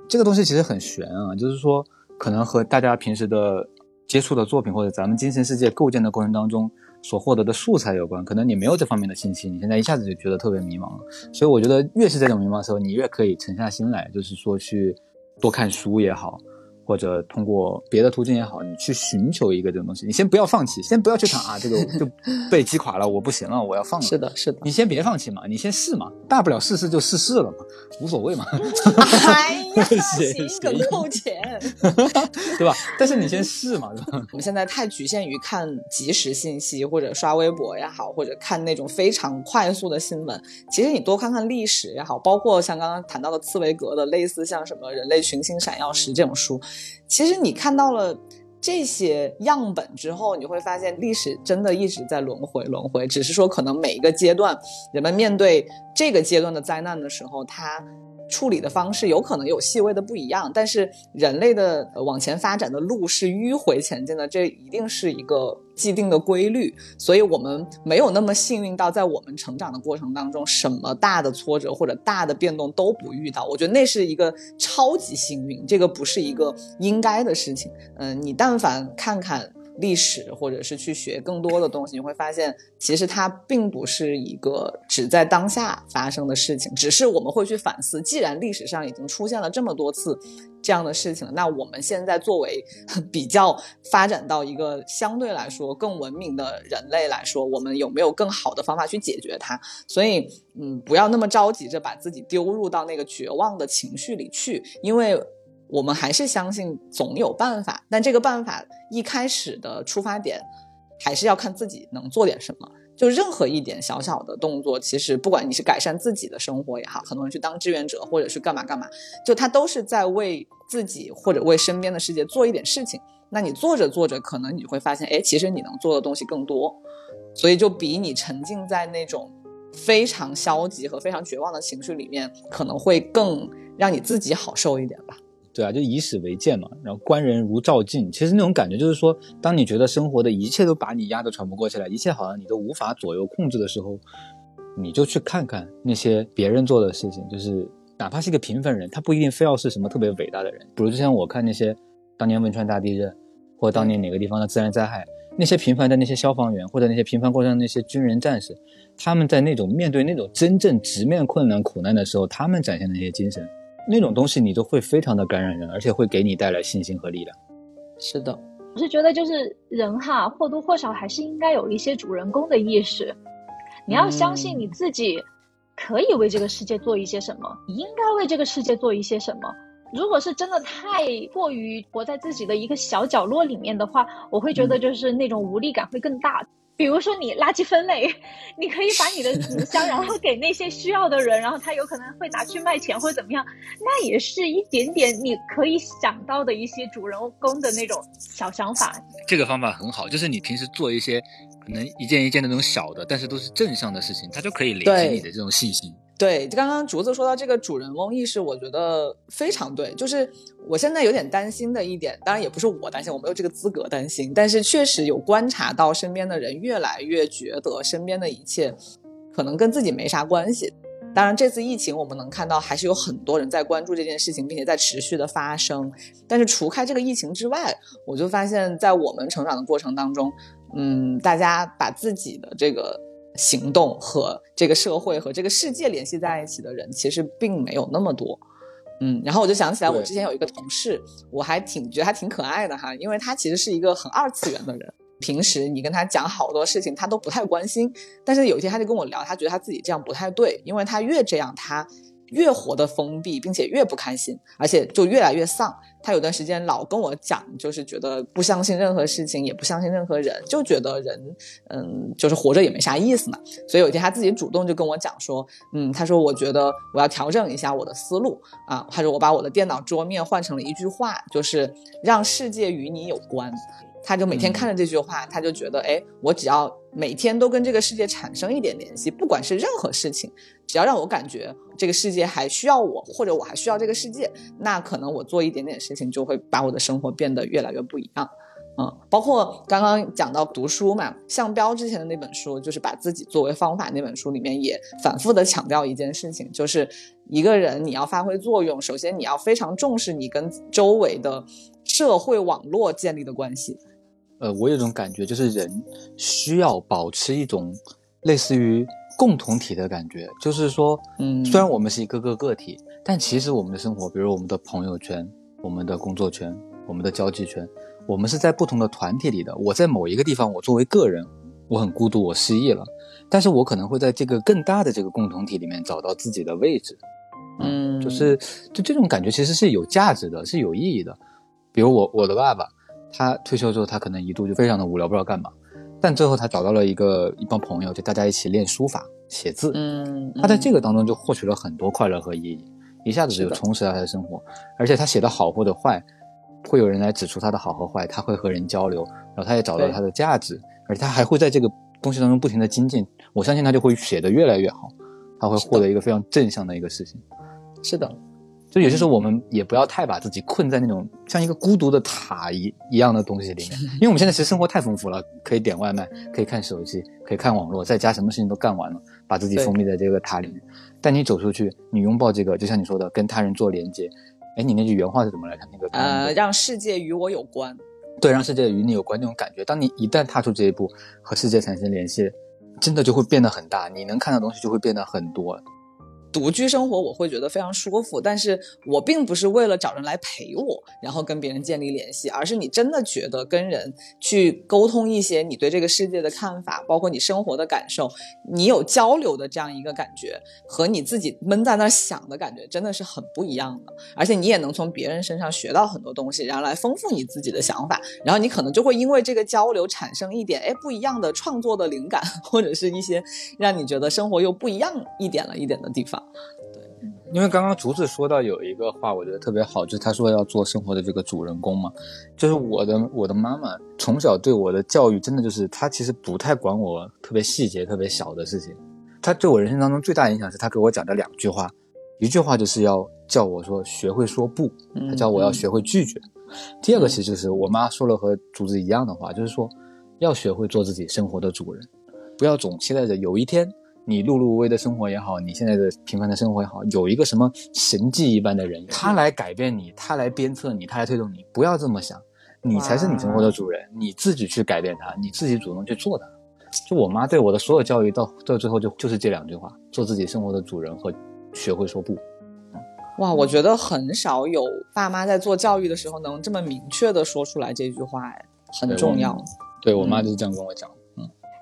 这个东西其实很玄啊，就是说，可能和大家平时的接触的作品，或者咱们精神世界构建的过程当中所获得的素材有关。可能你没有这方面的信息，你现在一下子就觉得特别迷茫了。所以我觉得，越是这种迷茫的时候，你越可以沉下心来，就是说去多看书也好。或者通过别的途径也好，你去寻求一个这种东西，你先不要放弃，先不要去想啊，这个就 被击垮了，我不行了，我要放了。是的，是的，你先别放弃嘛，你先试嘛，大不了试试就试试了嘛，无所谓嘛。哎呀，行，梗扣钱，对吧？但是你先试嘛，对吧？我们现在太局限于看即时信息，或者刷微博也好，或者看那种非常快速的新闻。其实你多看看历史也好，包括像刚刚谈到的茨威格的类似像什么《人类群星闪耀时》这种书。其实你看到了这些样本之后，你会发现历史真的一直在轮回轮回，只是说可能每一个阶段，人们面对这个阶段的灾难的时候，它。处理的方式有可能有细微的不一样，但是人类的往前发展的路是迂回前进的，这一定是一个既定的规律。所以，我们没有那么幸运到在我们成长的过程当中，什么大的挫折或者大的变动都不遇到。我觉得那是一个超级幸运，这个不是一个应该的事情。嗯，你但凡看看。历史，或者是去学更多的东西，你会发现，其实它并不是一个只在当下发生的事情，只是我们会去反思。既然历史上已经出现了这么多次这样的事情，那我们现在作为比较发展到一个相对来说更文明的人类来说，我们有没有更好的方法去解决它？所以，嗯，不要那么着急着把自己丢入到那个绝望的情绪里去，因为。我们还是相信总有办法，但这个办法一开始的出发点，还是要看自己能做点什么。就任何一点小小的动作，其实不管你是改善自己的生活也好，很多人去当志愿者，或者是干嘛干嘛，就他都是在为自己或者为身边的世界做一点事情。那你做着做着，可能你会发现，哎，其实你能做的东西更多。所以就比你沉浸在那种非常消极和非常绝望的情绪里面，可能会更让你自己好受一点吧。对啊，就以史为鉴嘛，然后观人如照镜。其实那种感觉就是说，当你觉得生活的一切都把你压得喘不过气来，一切好像你都无法左右控制的时候，你就去看看那些别人做的事情，就是哪怕是一个平凡人，他不一定非要是什么特别伟大的人。比如就像我看那些当年汶川大地震，或当年哪个地方的自然灾害，那些平凡的那些消防员，或者那些平凡过程那些军人战士，他们在那种面对那种真正直面困难苦难的时候，他们展现的那些精神。那种东西你都会非常的感染人，而且会给你带来信心和力量。是的，我是觉得就是人哈，或多或少还是应该有一些主人公的意识。你要相信你自己可以为这个世界做一些什么，你应该为这个世界做一些什么。如果是真的太过于活在自己的一个小角落里面的话，我会觉得就是那种无力感会更大。比如说你垃圾分类，你可以把你的纸箱，然后给那些需要的人，然后他有可能会拿去卖钱或者怎么样，那也是一点点你可以想到的一些主人公的那种小想法。这个方法很好，就是你平时做一些可能一件一件的那种小的，但是都是正向的事情，它就可以累积你的这种信心。对，就刚刚竹子说到这个主人翁意识，我觉得非常对。就是我现在有点担心的一点，当然也不是我担心，我没有这个资格担心，但是确实有观察到身边的人越来越觉得身边的一切可能跟自己没啥关系。当然，这次疫情我们能看到还是有很多人在关注这件事情，并且在持续的发生。但是除开这个疫情之外，我就发现，在我们成长的过程当中，嗯，大家把自己的这个行动和这个社会和这个世界联系在一起的人，其实并没有那么多。嗯，然后我就想起来，我之前有一个同事，我还挺觉得他挺可爱的哈，因为他其实是一个很二次元的人。平时你跟他讲好多事情，他都不太关心。但是有一天他就跟我聊，他觉得他自己这样不太对，因为他越这样，他越活得封闭，并且越不开心，而且就越来越丧。他有段时间老跟我讲，就是觉得不相信任何事情，也不相信任何人，就觉得人，嗯，就是活着也没啥意思嘛。所以有一天他自己主动就跟我讲说，嗯，他说我觉得我要调整一下我的思路啊。他说我把我的电脑桌面换成了一句话，就是让世界与你有关。他就每天看着这句话，他就觉得，哎，我只要每天都跟这个世界产生一点联系，不管是任何事情，只要让我感觉这个世界还需要我，或者我还需要这个世界，那可能我做一点点事情，就会把我的生活变得越来越不一样。嗯，包括刚刚讲到读书嘛，向标之前的那本书，就是把自己作为方法那本书里面也反复的强调一件事情，就是一个人你要发挥作用，首先你要非常重视你跟周围的社会网络建立的关系。呃，我有一种感觉，就是人需要保持一种类似于共同体的感觉，就是说，嗯虽然我们是一个个个体，但其实我们的生活，比如我们的朋友圈、我们的工作圈、我们的交际圈，我们是在不同的团体里的。我在某一个地方，我作为个人，我很孤独，我失忆了，但是我可能会在这个更大的这个共同体里面找到自己的位置。嗯，就是就这种感觉其实是有价值的，是有意义的。比如我我的爸爸，他退休之后，他可能一度就非常的无聊，不知道干嘛，但最后他找到了一个一帮朋友，就大家一起练书法、写字。嗯，他在这个当中就获取了很多快乐和意义，一下子就充实了他的生活。而且他写的好或者坏，会有人来指出他的好和坏，他会和人交流，然后他也找到他的价值，而且他还会在这个东西当中不停的精进。我相信他就会写得越来越好，他会获得一个非常正向的一个事情。是的，就有些时候我们也不要太把自己困在那种像一个孤独的塔一一样的东西里面，因为我们现在其实生活太丰富了，可以点外卖，可以看手机，可以看网络，在家什么事情都干完了，把自己封闭在这个塔里面。但你走出去，你拥抱这个，就像你说的，跟他人做连接。哎，你那句原话是怎么来着？那个呃，让世界与我有关。对，让世界与你有关那种感觉。当你一旦踏出这一步，和世界产生联系，真的就会变得很大，你能看的东西就会变得很多。独居生活我会觉得非常舒服，但是我并不是为了找人来陪我，然后跟别人建立联系，而是你真的觉得跟人去沟通一些你对这个世界的看法，包括你生活的感受，你有交流的这样一个感觉，和你自己闷在那想的感觉真的是很不一样的。而且你也能从别人身上学到很多东西，然后来丰富你自己的想法，然后你可能就会因为这个交流产生一点哎不一样的创作的灵感，或者是一些让你觉得生活又不一样一点了一点的地方。因为刚刚竹子说到有一个话，我觉得特别好，就是他说要做生活的这个主人公嘛。就是我的我的妈妈从小对我的教育，真的就是她其实不太管我特别细节、特别小的事情。她对我人生当中最大影响是她给我讲的两句话，一句话就是要叫我说学会说不，嗯她叫我要学会拒绝。第二个其实就是我妈说了和竹子一样的话，就是说要学会做自己生活的主人，不要总期待着有一天。你碌碌无为的生活也好，你现在的平凡的生活也好，有一个什么神迹一般的人，他来改变你，他来鞭策你，他来推动你，不要这么想，你才是你生活的主人，你自己去改变它，你自己主动去做它。就我妈对我的所有教育到到最后就就是这两句话：做自己生活的主人和学会说不。哇，我觉得很少有爸妈在做教育的时候能这么明确的说出来这句话，哎，很重要。对我妈就是这样跟我讲，嗯，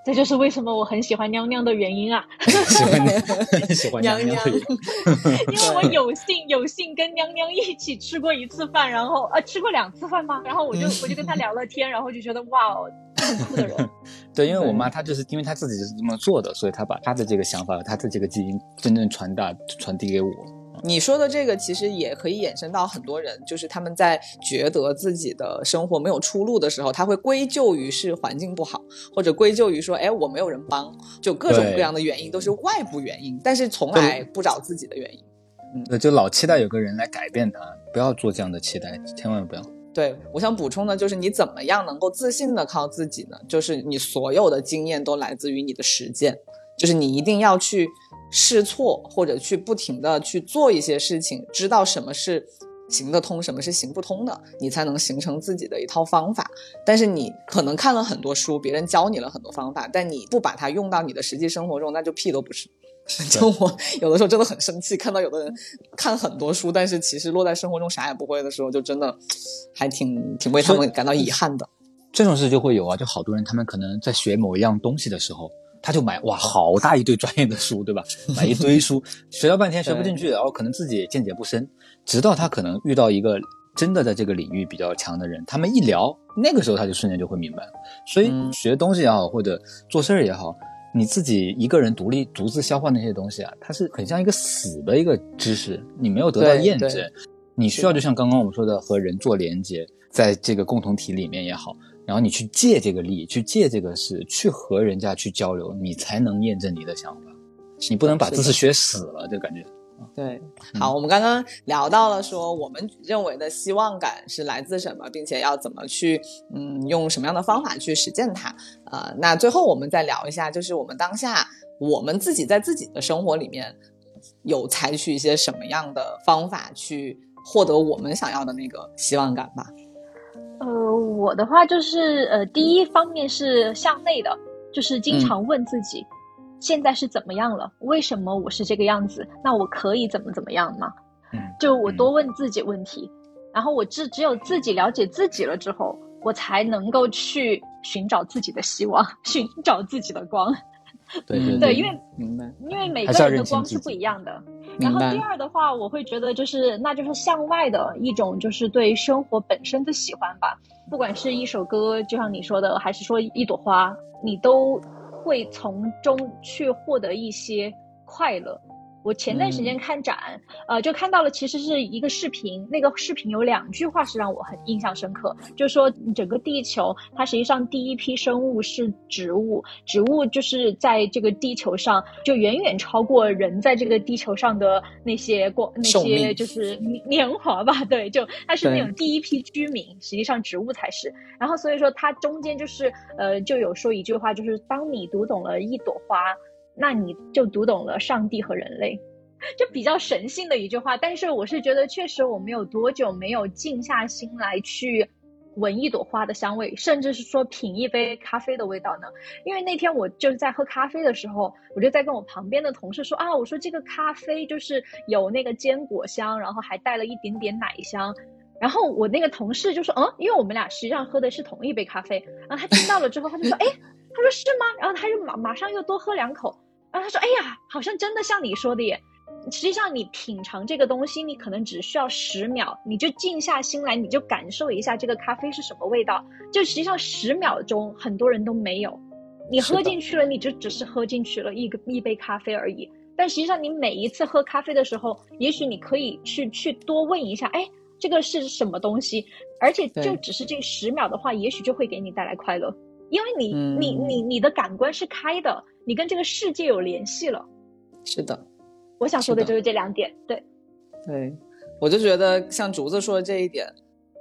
这就是为什么我很喜欢娘娘的原因啊！喜欢你，喜欢娘娘 因为我有幸有幸跟娘娘一起吃过一次饭，然后呃吃过两次饭吗？然后我就我就跟她聊了天，然后就觉得哇哦，很酷的人。对，因为我妈她就是因为她自己就是这么做的，所以她把她的这个想法、她的这个基因真正传达传递给我。你说的这个其实也可以衍生到很多人，就是他们在觉得自己的生活没有出路的时候，他会归咎于是环境不好，或者归咎于说，哎，我没有人帮，就各种各样的原因都是外部原因，但是从来不找自己的原因。对，就老期待有个人来改变他，不要做这样的期待，千万不要。对，我想补充的就是你怎么样能够自信的靠自己呢？就是你所有的经验都来自于你的实践，就是你一定要去试错，或者去不停的去做一些事情，知道什么是行得通，什么是行不通的，你才能形成自己的一套方法。但是你可能看了很多书，别人教你了很多方法，但你不把它用到你的实际生活中，那就屁都不是。就我有的时候真的很生气，看到有的人看很多书，但是其实落在生活中啥也不会的时候，就真的还挺挺为他们感到遗憾的。这种事就会有啊，就好多人他们可能在学某一样东西的时候，他就买哇好大一堆专业的书，对吧？买一堆书，学了半天学不进去，然后可能自己也见解不深，直到他可能遇到一个真的在这个领域比较强的人，他们一聊，那个时候他就瞬间就会明白。所以学东西也好，或者做事儿也好。你自己一个人独立独自消化那些东西啊，它是很像一个死的一个知识，你没有得到验证，你需要就像刚刚我们说的和人做连接，在这个共同体里面也好，然后你去借这个力，去借这个事，去和人家去交流，你才能验证你的想法，你不能把知识学死了，就感觉。对，好，我们刚刚聊到了说，我们认为的希望感是来自什么，并且要怎么去，嗯，用什么样的方法去实践它。呃，那最后我们再聊一下，就是我们当下我们自己在自己的生活里面有采取一些什么样的方法去获得我们想要的那个希望感吧。呃，我的话就是，呃，第一方面是向内的，就是经常问自己。现在是怎么样了？为什么我是这个样子？那我可以怎么怎么样吗？嗯，就我多问自己问题，然后我只只有自己了解自己了之后，我才能够去寻找自己的希望，寻找自己的光。对对对，因为明白，因为每个人的光是不一样的。然后第二的话，我会觉得就是，那就是向外的一种，就是对生活本身的喜欢吧。不管是一首歌，就像你说的，还是说一朵花，你都。会从中去获得一些快乐。我前段时间看展，呃，就看到了，其实是一个视频。那个视频有两句话是让我很印象深刻，就是说整个地球，它实际上第一批生物是植物，植物就是在这个地球上就远远超过人在这个地球上的那些过那些就是年华吧。对，就它是那种第一批居民，实际上植物才是。然后所以说它中间就是呃，就有说一句话，就是当你读懂了一朵花。那你就读懂了上帝和人类，就比较神性的一句话。但是我是觉得，确实我们有多久没有静下心来去闻一朵花的香味，甚至是说品一杯咖啡的味道呢？因为那天我就是在喝咖啡的时候，我就在跟我旁边的同事说啊，我说这个咖啡就是有那个坚果香，然后还带了一点点奶香。然后我那个同事就说，嗯，因为我们俩实际上喝的是同一杯咖啡。然后他听到了之后，他就说，哎。他说是吗？然后他就马马上又多喝两口，然后他说：“哎呀，好像真的像你说的耶。实际上你品尝这个东西，你可能只需要十秒，你就静下心来，你就感受一下这个咖啡是什么味道。就实际上十秒钟，很多人都没有。你喝进去了，你就只是喝进去了一个一杯咖啡而已。但实际上你每一次喝咖啡的时候，也许你可以去去多问一下，哎，这个是什么东西？而且就只是这十秒的话，也许就会给你带来快乐。”因为你你你你的感官是开的，你跟这个世界有联系了。是的，我想说的就是这两点。对，对，我就觉得像竹子说的这一点，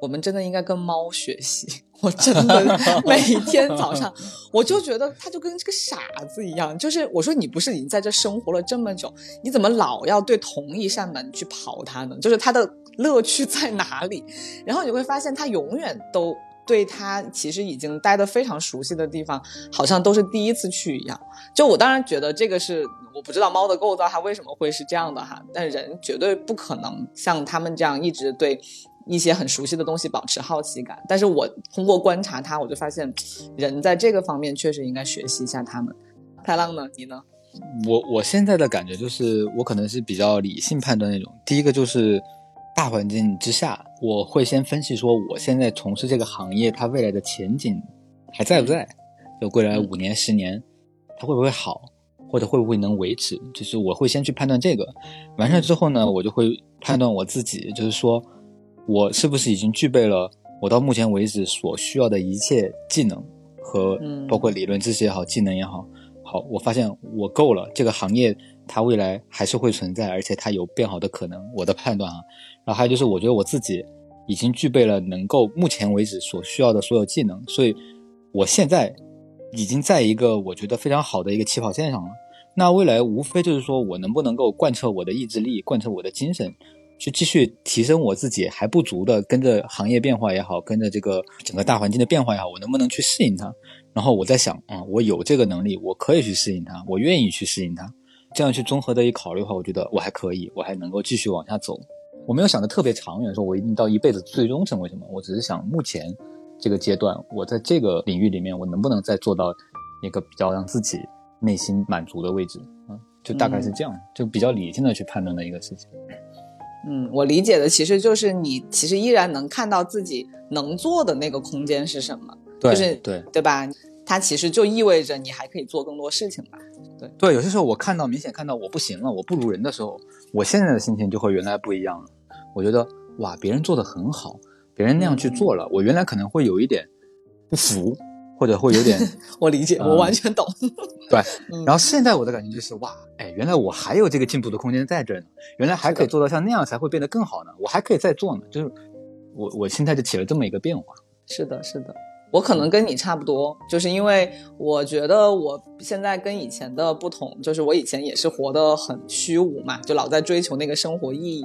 我们真的应该跟猫学习。我真的 每天早上，我就觉得它就跟这个傻子一样。就是我说你不是已经在这生活了这么久，你怎么老要对同一扇门去刨它呢？就是它的乐趣在哪里？然后你会发现，它永远都。对他其实已经待得非常熟悉的地方，好像都是第一次去一样。就我当然觉得这个是我不知道猫的构造它为什么会是这样的哈，但人绝对不可能像他们这样一直对一些很熟悉的东西保持好奇感。但是我通过观察它，我就发现人在这个方面确实应该学习一下他们。太浪呢？你呢？我我现在的感觉就是我可能是比较理性判断那种。第一个就是。大环境之下，我会先分析说，我现在从事这个行业，它未来的前景还在不在？就未来五年、十年，它会不会好，或者会不会能维持？就是我会先去判断这个。完事之后呢，我就会判断我自己，就是说我是不是已经具备了我到目前为止所需要的一切技能和包括理论知识也好，技能也好。好，我发现我够了，这个行业它未来还是会存在，而且它有变好的可能。我的判断啊。然后还有就是，我觉得我自己已经具备了能够目前为止所需要的所有技能，所以我现在已经在一个我觉得非常好的一个起跑线上了。那未来无非就是说我能不能够贯彻我的意志力，贯彻我的精神，去继续提升我自己还不足的，跟着行业变化也好，跟着这个整个大环境的变化也好，我能不能去适应它？然后我在想，嗯，我有这个能力，我可以去适应它，我愿意去适应它。这样去综合的一考虑的话，我觉得我还可以，我还能够继续往下走。我没有想的特别长远，说我一定到一辈子最终成为什么？我只是想目前这个阶段，我在这个领域里面，我能不能再做到一个比较让自己内心满足的位置？嗯，就大概是这样，就比较理性的去判断的一个事情。嗯，我理解的其实就是你其实依然能看到自己能做的那个空间是什么，对，就是对对吧？它其实就意味着你还可以做更多事情吧。对对，有些时候我看到明显看到我不行了，我不如人的时候，我现在的心情就和原来不一样了。我觉得哇，别人做的很好，别人那样去做了，我原来可能会有一点不服，或者会有点 我理解，嗯我完全懂。对。嗯然后现在我的感觉就是哇，哎，原来我还有这个进步的空间在这儿呢，原来还可以做到像那样才会变得更好呢，我还可以再做呢，就是我我心态就起了这么一个变化。是的，是的，我可能跟你差不多，就是因为我觉得我现在跟以前的不同，就是我以前也是活得很虚无嘛，就老在追求那个生活意义。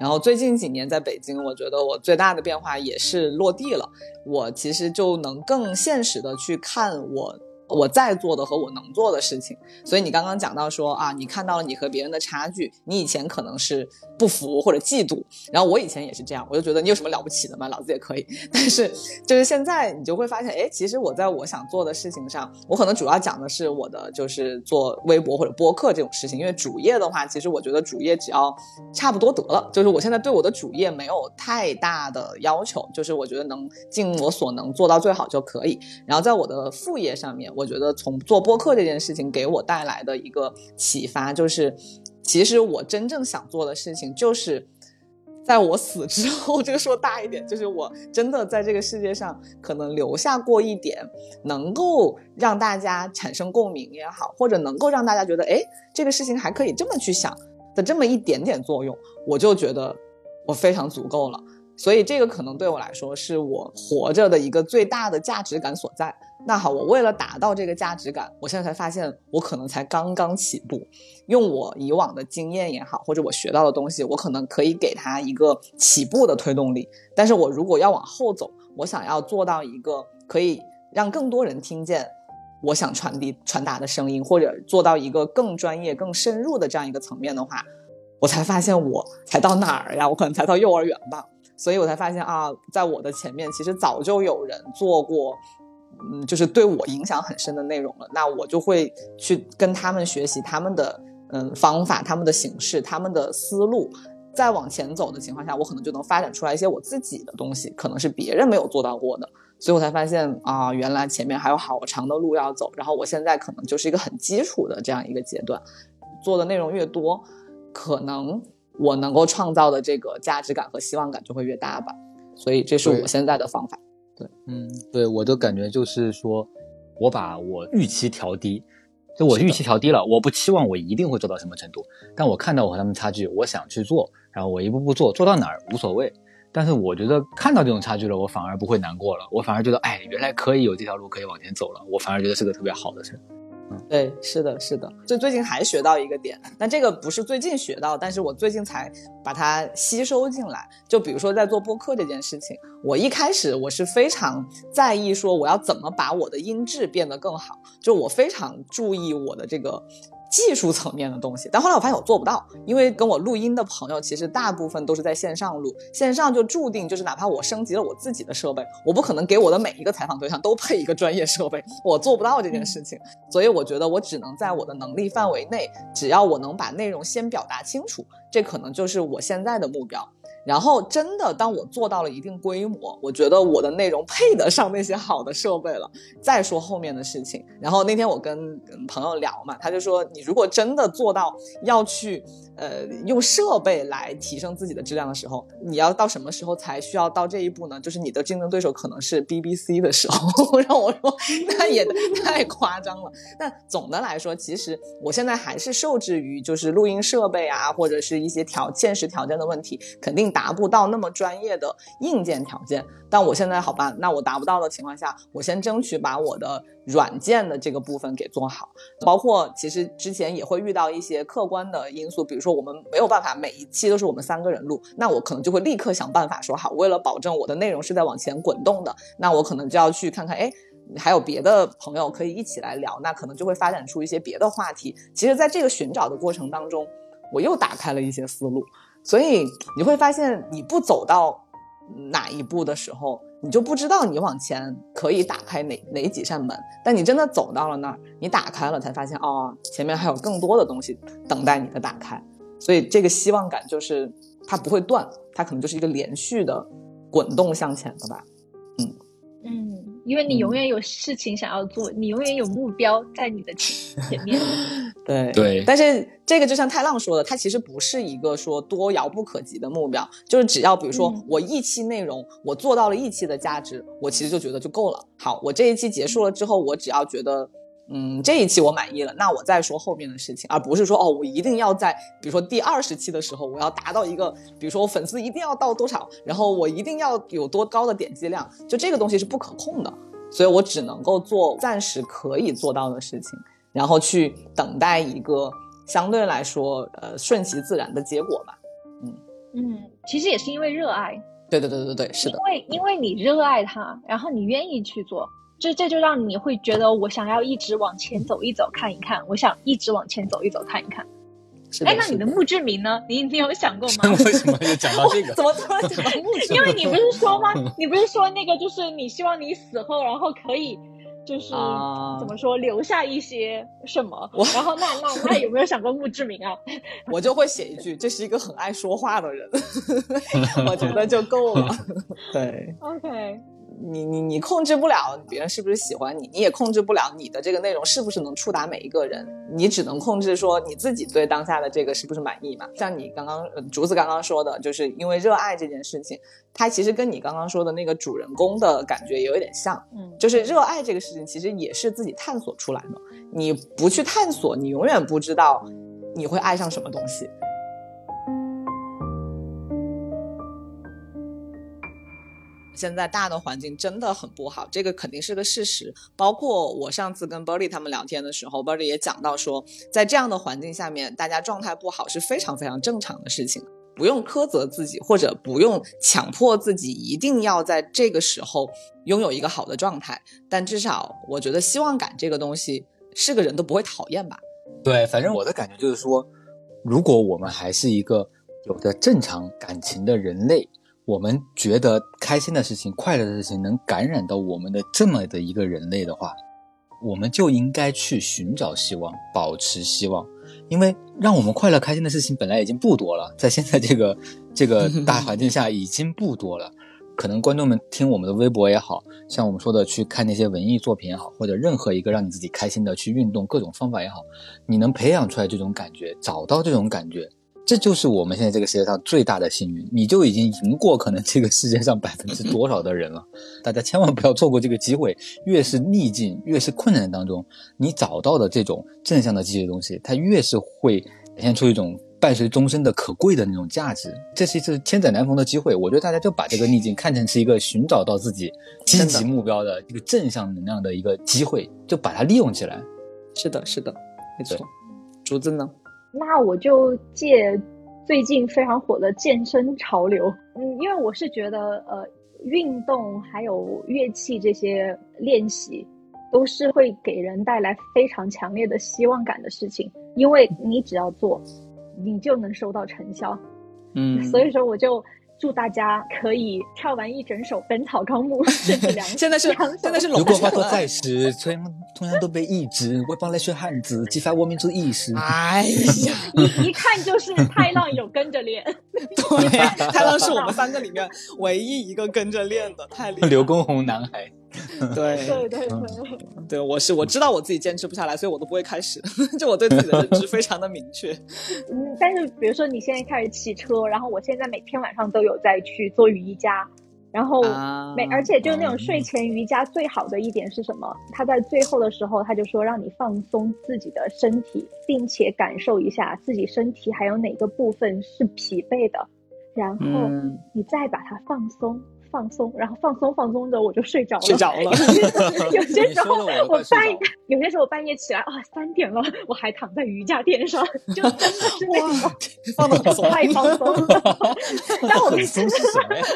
然后最近几年在北京，我觉得我最大的变化也是落地了，我其实就能更现实的去看我。我在做的和我能做的事情，所以你刚刚讲到说啊，你看到了你和别人的差距，你以前可能是不服或者嫉妒，然后我以前也是这样，我就觉得你有什么了不起的吗？老子也可以。但是就是现在你就会发现，哎，其实我在我想做的事情上，我可能主要讲的是我的就是做微博或者播客这种事情，因为主业的话，其实我觉得主业只要差不多得了，就是我现在对我的主业没有太大的要求，就是我觉得能尽我所能做到最好就可以。然后在我的副业上面，我觉得从做播客这件事情给我带来的一个启发，就是其实我真正想做的事情就是。在我死之后，这个说大一点，就是我真的在这个世界上可能留下过一点，能够让大家产生共鸣也好，或者能够让大家觉得，哎，这个事情还可以这么去想的这么一点点作用，我就觉得我非常足够了。所以这个可能对我来说是我活着的一个最大的价值感所在。那好，我为了达到这个价值感，我现在才发现我可能才刚刚起步。用我以往的经验也好，或者我学到的东西，我可能可以给他一个起步的推动力。但是我如果要往后走，我想要做到一个可以让更多人听见我想传递传达的声音，或者做到一个更专业、更深入的这样一个层面的话，我才发现我才到哪儿呀？我可能才到幼儿园吧。所以我才发现啊，在我的前面其实早就有人做过，嗯，就是对我影响很深的内容了。那我就会去跟他们学习他们的嗯方法、他们的形式、他们的思路，再往前走的情况下，我可能就能发展出来一些我自己的东西，可能是别人没有做到过的。所以我才发现啊，原来前面还有好长的路要走。然后我现在可能就是一个很基础的这样一个阶段，做的内容越多，可能。我能够创造的这个价值感和希望感就会越大吧，所以这是我现在的方法。对，嗯，对，我的感觉就是说，我把我预期调低，就我预期调低了，我不期望我一定会做到什么程度，但我看到我和他们差距，我想去做，然后我一步步做，做到哪儿无所谓。但是我觉得看到这种差距了，我反而不会难过了，我反而觉得，哎，原来可以有这条路可以往前走了，我反而觉得是个特别好的事。对，是的，是的。就最近还学到一个点，但这个不是最近学到，但是我最近才把它吸收进来。就比如说在做播客这件事情，我一开始我是非常在意说我要怎么把我的音质变得更好，就我非常注意我的这个。技术层面的东西，但后来我发现我做不到，因为跟我录音的朋友其实大部分都是在线上录，线上就注定就是哪怕我升级了我自己的设备，我不可能给我的每一个采访对象都配一个专业设备，我做不到这件事情，所以我觉得我只能在我的能力范围内，只要我能把内容先表达清楚，这可能就是我现在的目标。然后真的，当我做到了一定规模，我觉得我的内容配得上那些好的设备了，再说后面的事情。然后那天我跟朋友聊嘛，他就说，你如果真的做到要去呃用设备来提升自己的质量的时候，你要到什么时候才需要到这一步呢？就是你的竞争对手可能是 BBC 的时候。让我说，那也 太夸张了。但总的来说，其实我现在还是受制于就是录音设备啊，或者是一些条现实条件的问题，肯定。达不到那么专业的硬件条件。但我现在好吧，那我达不到的情况下，我先争取把我的软件的这个部分给做好。包括其实之前也会遇到一些客观的因素，比如说我们没有办法每一期都是我们三个人录，那我可能就会立刻想办法说好，为了保证我的内容是在往前滚动的，那我可能就要去看看，哎。还有别的朋友可以一起来聊，那可能就会发展出一些别的话题。其实，在这个寻找的过程当中，我又打开了一些思路。所以你会发现，你不走到哪一步的时候，你就不知道你往前可以打开哪哪几扇门。但你真的走到了那儿，你打开了，才发现哦，前面还有更多的东西等待你的打开。所以这个希望感就是它不会断，它可能就是一个连续的滚动向前的吧。嗯嗯。因为你永远有事情想要做，你永远有目标在你的前 前面。对对，但是这个就像太浪说的，它其实不是一个说多遥不可及的目标，就是只要比如说我一期内容我做到了一期的价值，我其实就觉得就够了。好，我这一期结束了之后，我只要觉得。嗯，这一期我满意了，那我再说后面的事情，而不是说哦，我一定要在比如说第二十期的时候，我要达到一个，比如说我粉丝一定要到多少，然后我一定要有多高的点击量，就这个东西是不可控的，所以我只能够做暂时可以做到的事情，然后去等待一个相对来说呃顺其自然的结果吧。嗯嗯，其实也是因为热爱。对对对对对，是的。因为因为你热爱它，然后你愿意去做。这这就让你会觉得我想要一直往前走一走看一看，我想一直往前走一走看一看。哎，那你的墓志铭呢？你你有想过吗？为什么又讲到这个？怎么突然讲到墓志铭？因为你不是说吗？你不是说那个就是你希望你死后，然后可以就是怎么说留下一些什么？然后那那那有没有想过墓志铭啊？我就会写一句：这是一个很爱说话的人，我觉得就够了。对，OK。你你你控制不了别人是不是喜欢你，你也控制不了你的这个内容是不是能触达每一个人，你只能控制说你自己对当下的这个是不是满意嘛？像你刚刚竹子刚刚说的，就是因为热爱这件事情，它其实跟你刚刚说的那个主人公的感觉也有点像，嗯，就是热爱这个事情其实也是自己探索出来的，你不去探索，你永远不知道你会爱上什么东西。现在大的环境真的很不好，这个肯定是个事实。包括我上次跟 Birdy 他们聊天的时候，Birdy 也讲到说，在这样的环境下面，大家状态不好是非常非常正常的事情，不用苛责自己，或者不用强迫自己一定要在这个时候拥有一个好的状态。但至少，我觉得希望感这个东西是个人都不会讨厌吧？对，反正我的感觉就是说，如果我们还是一个有着正常感情的人类。我们觉得开心的事情、快乐的事情能感染到我们的这么的一个人类的话，我们就应该去寻找希望，保持希望，因为让我们快乐开心的事情本来已经不多了，在现在这个这个 大环境下已经不多了。可能观众们听我们的微博也好像我们说的去看那些文艺作品也好，或者任何一个让你自己开心的去运动各种方法也好，你能培养出来这种感觉，找到这种感觉。这就是我们现在这个世界上最大的幸运，你就已经赢过可能这个世界上百分之多少的人了。大家千万不要错过这个机会。越是逆境，越是困难当中，你找到的这种正向的积极的东西，它越是会展现出一种伴随终身的可贵的那种价值。这是一次千载难逢的机会，我觉得大家就把这个逆境看成是一个寻找到自己积极目标的一个正向能量的一个机会，就把它利用起来。是的，是的，没错。竹子呢？那我就借最近非常火的健身潮流，嗯，因为我是觉得，呃，运动还有乐器这些练习，都是会给人带来非常强烈的希望感的事情，因为你只要做，你就能收到成效，嗯，所以说我就。祝大家可以跳完一整首《本草纲目》，现在是现在是如果话说在时，同样同样都被抑制。我帮来学汉字，激发我民族意识。哎呀，一一看就是太浪有跟着练。对，太浪是我们三个里面唯一一个跟着练的，太厉害。刘畊宏男孩。对对对对，对我是我知道我自己坚持不下来，所以我都不会开始。就我对自己的认知非常的明确。嗯，但是比如说你现在开始骑车，然后我现在每天晚上都有在去做瑜伽，然后每而且就是那种睡前瑜伽最好的一点是什么？他在最后的时候他就说让你放松自己的身体，并且感受一下自己身体还有哪个部分是疲惫的。然后嗯你再把它放松。放松，然后放松放松着我就睡着了。睡着了 有些时候我半快睡着了有些时候我半夜起来啊，三点了，我还躺在瑜伽垫上，就真的是那种放松，太放松了。但我很松是什么呀？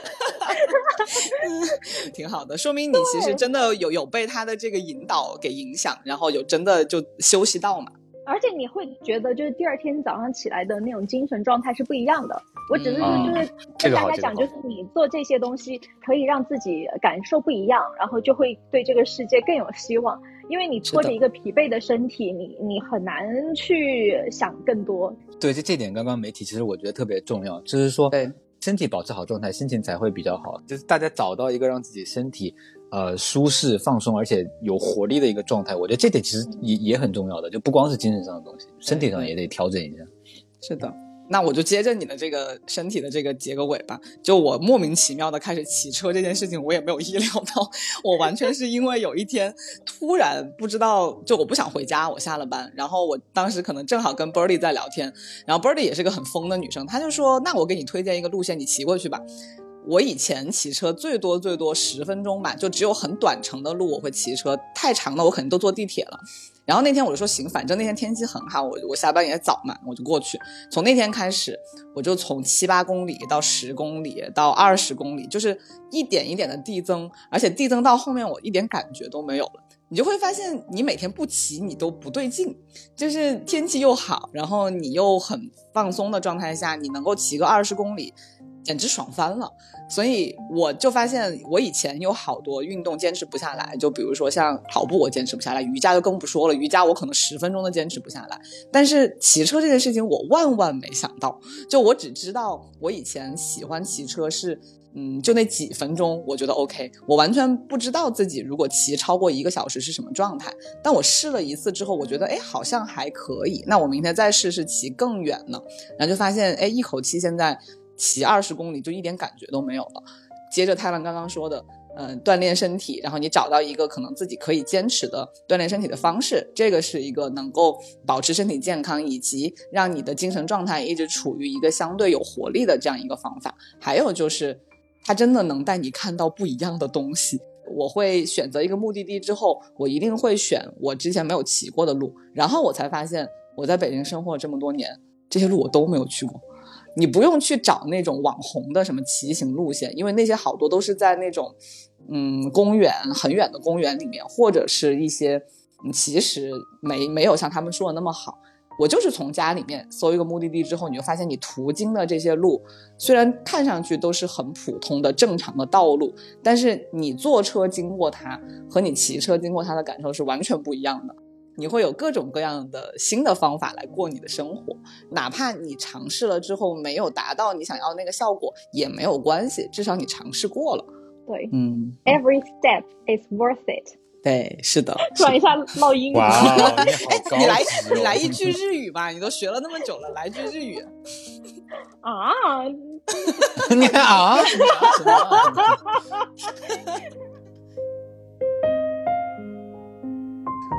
挺好的，说明你其实真的有有被他的这个引导给影响，然后有真的就休息到嘛。而且你会觉得，就是第二天早上起来的那种精神状态是不一样的。我只是就是跟大家讲，就是你做这些东西可以让自己感受不一样，然后就会对这个世界更有希望。因为你拖着一个疲惫的身体，你你很难去想更多。对，这这点刚刚媒体其实我觉得特别重要，就是说对身体保持好状态，心情才会比较好。就是大家找到一个让自己身体呃舒适、放松，而且有活力的一个状态，我觉得这点其实也也很重要的，就不光是精神上的东西，身体上也得调整一下。是的，那我就接着你的这个身体的这个结个尾吧。就我莫名其妙的开始骑车这件事情，我也没有意料到，我完全是因为有一天突然不知道，就我不想回家，我下了班，然后我当时可能正好跟 b i r d e 在聊天，然后 b i r d e 也是个很疯的女生，她就说：“那我给你推荐一个路线，你骑过去吧。”我以前骑车最多最多十分钟吧，就只有很短程的路我会骑车，太长的我肯定都坐地铁了。然后那天我就说行，反正那天天气很好，我我下班也早嘛，我就过去。从那天开始，我就从七八公里到十公里到二十公里，就是一点一点的递增，而且递增到后面我一点感觉都没有了。你就会发现，你每天不骑你都不对劲，就是天气又好，然后你又很放松的状态下，你能够骑个二十公里，简直爽翻了。所以我就发现，我以前有好多运动坚持不下来，就比如说像跑步，我坚持不下来；瑜伽就更不说了，瑜伽我可能十分钟都坚持不下来。但是骑车这件事情，我万万没想到，就我只知道我以前喜欢骑车是。嗯，就那几分钟，我觉得 OK。我完全不知道自己如果骑超过一个小时是什么状态。但我试了一次之后，我觉得哎，好像还可以。那我明天再试试骑更远呢，然后就发现哎，一口气现在骑二十公里就一点感觉都没有了。接着泰兰刚刚说的，嗯、锻炼身体，然后你找到一个可能自己可以坚持的锻炼身体的方式，这个是一个能够保持身体健康以及让你的精神状态一直处于一个相对有活力的这样一个方法。还有就是，它真的能带你看到不一样的东西。我会选择一个目的地之后，我一定会选我之前没有骑过的路，然后我才发现我在北京生活了这么多年，这些路我都没有去过。你不用去找那种网红的什么骑行路线，因为那些好多都是在那种嗯公园很远的公园里面，或者是一些其实没没有像他们说的那么好。我就是从家里面搜一个目的地之后，你就发现你途经的这些路，虽然看上去都是很普通的正常的道路，但是你坐车经过它和你骑车经过它的感受是完全不一样的。你会有各种各样的新的方法来过你的生活，哪怕你尝试了之后没有达到你想要的那个效果也没有关系，至少你尝试过了。对嗯，，every step is worth it。对，是的。突然一下唠英语，哇，你来你来一句日语吧，你都学了那么久了，来句日语。啊，你看啊？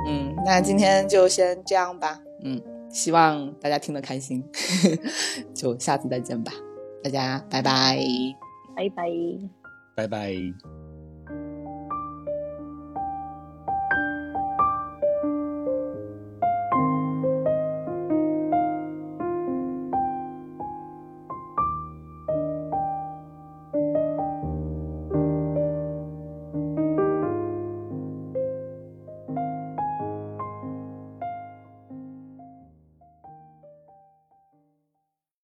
嗯，那今天就先这样吧。嗯，希望大家听得开心，就下次再见吧。大家拜拜。拜拜。拜拜。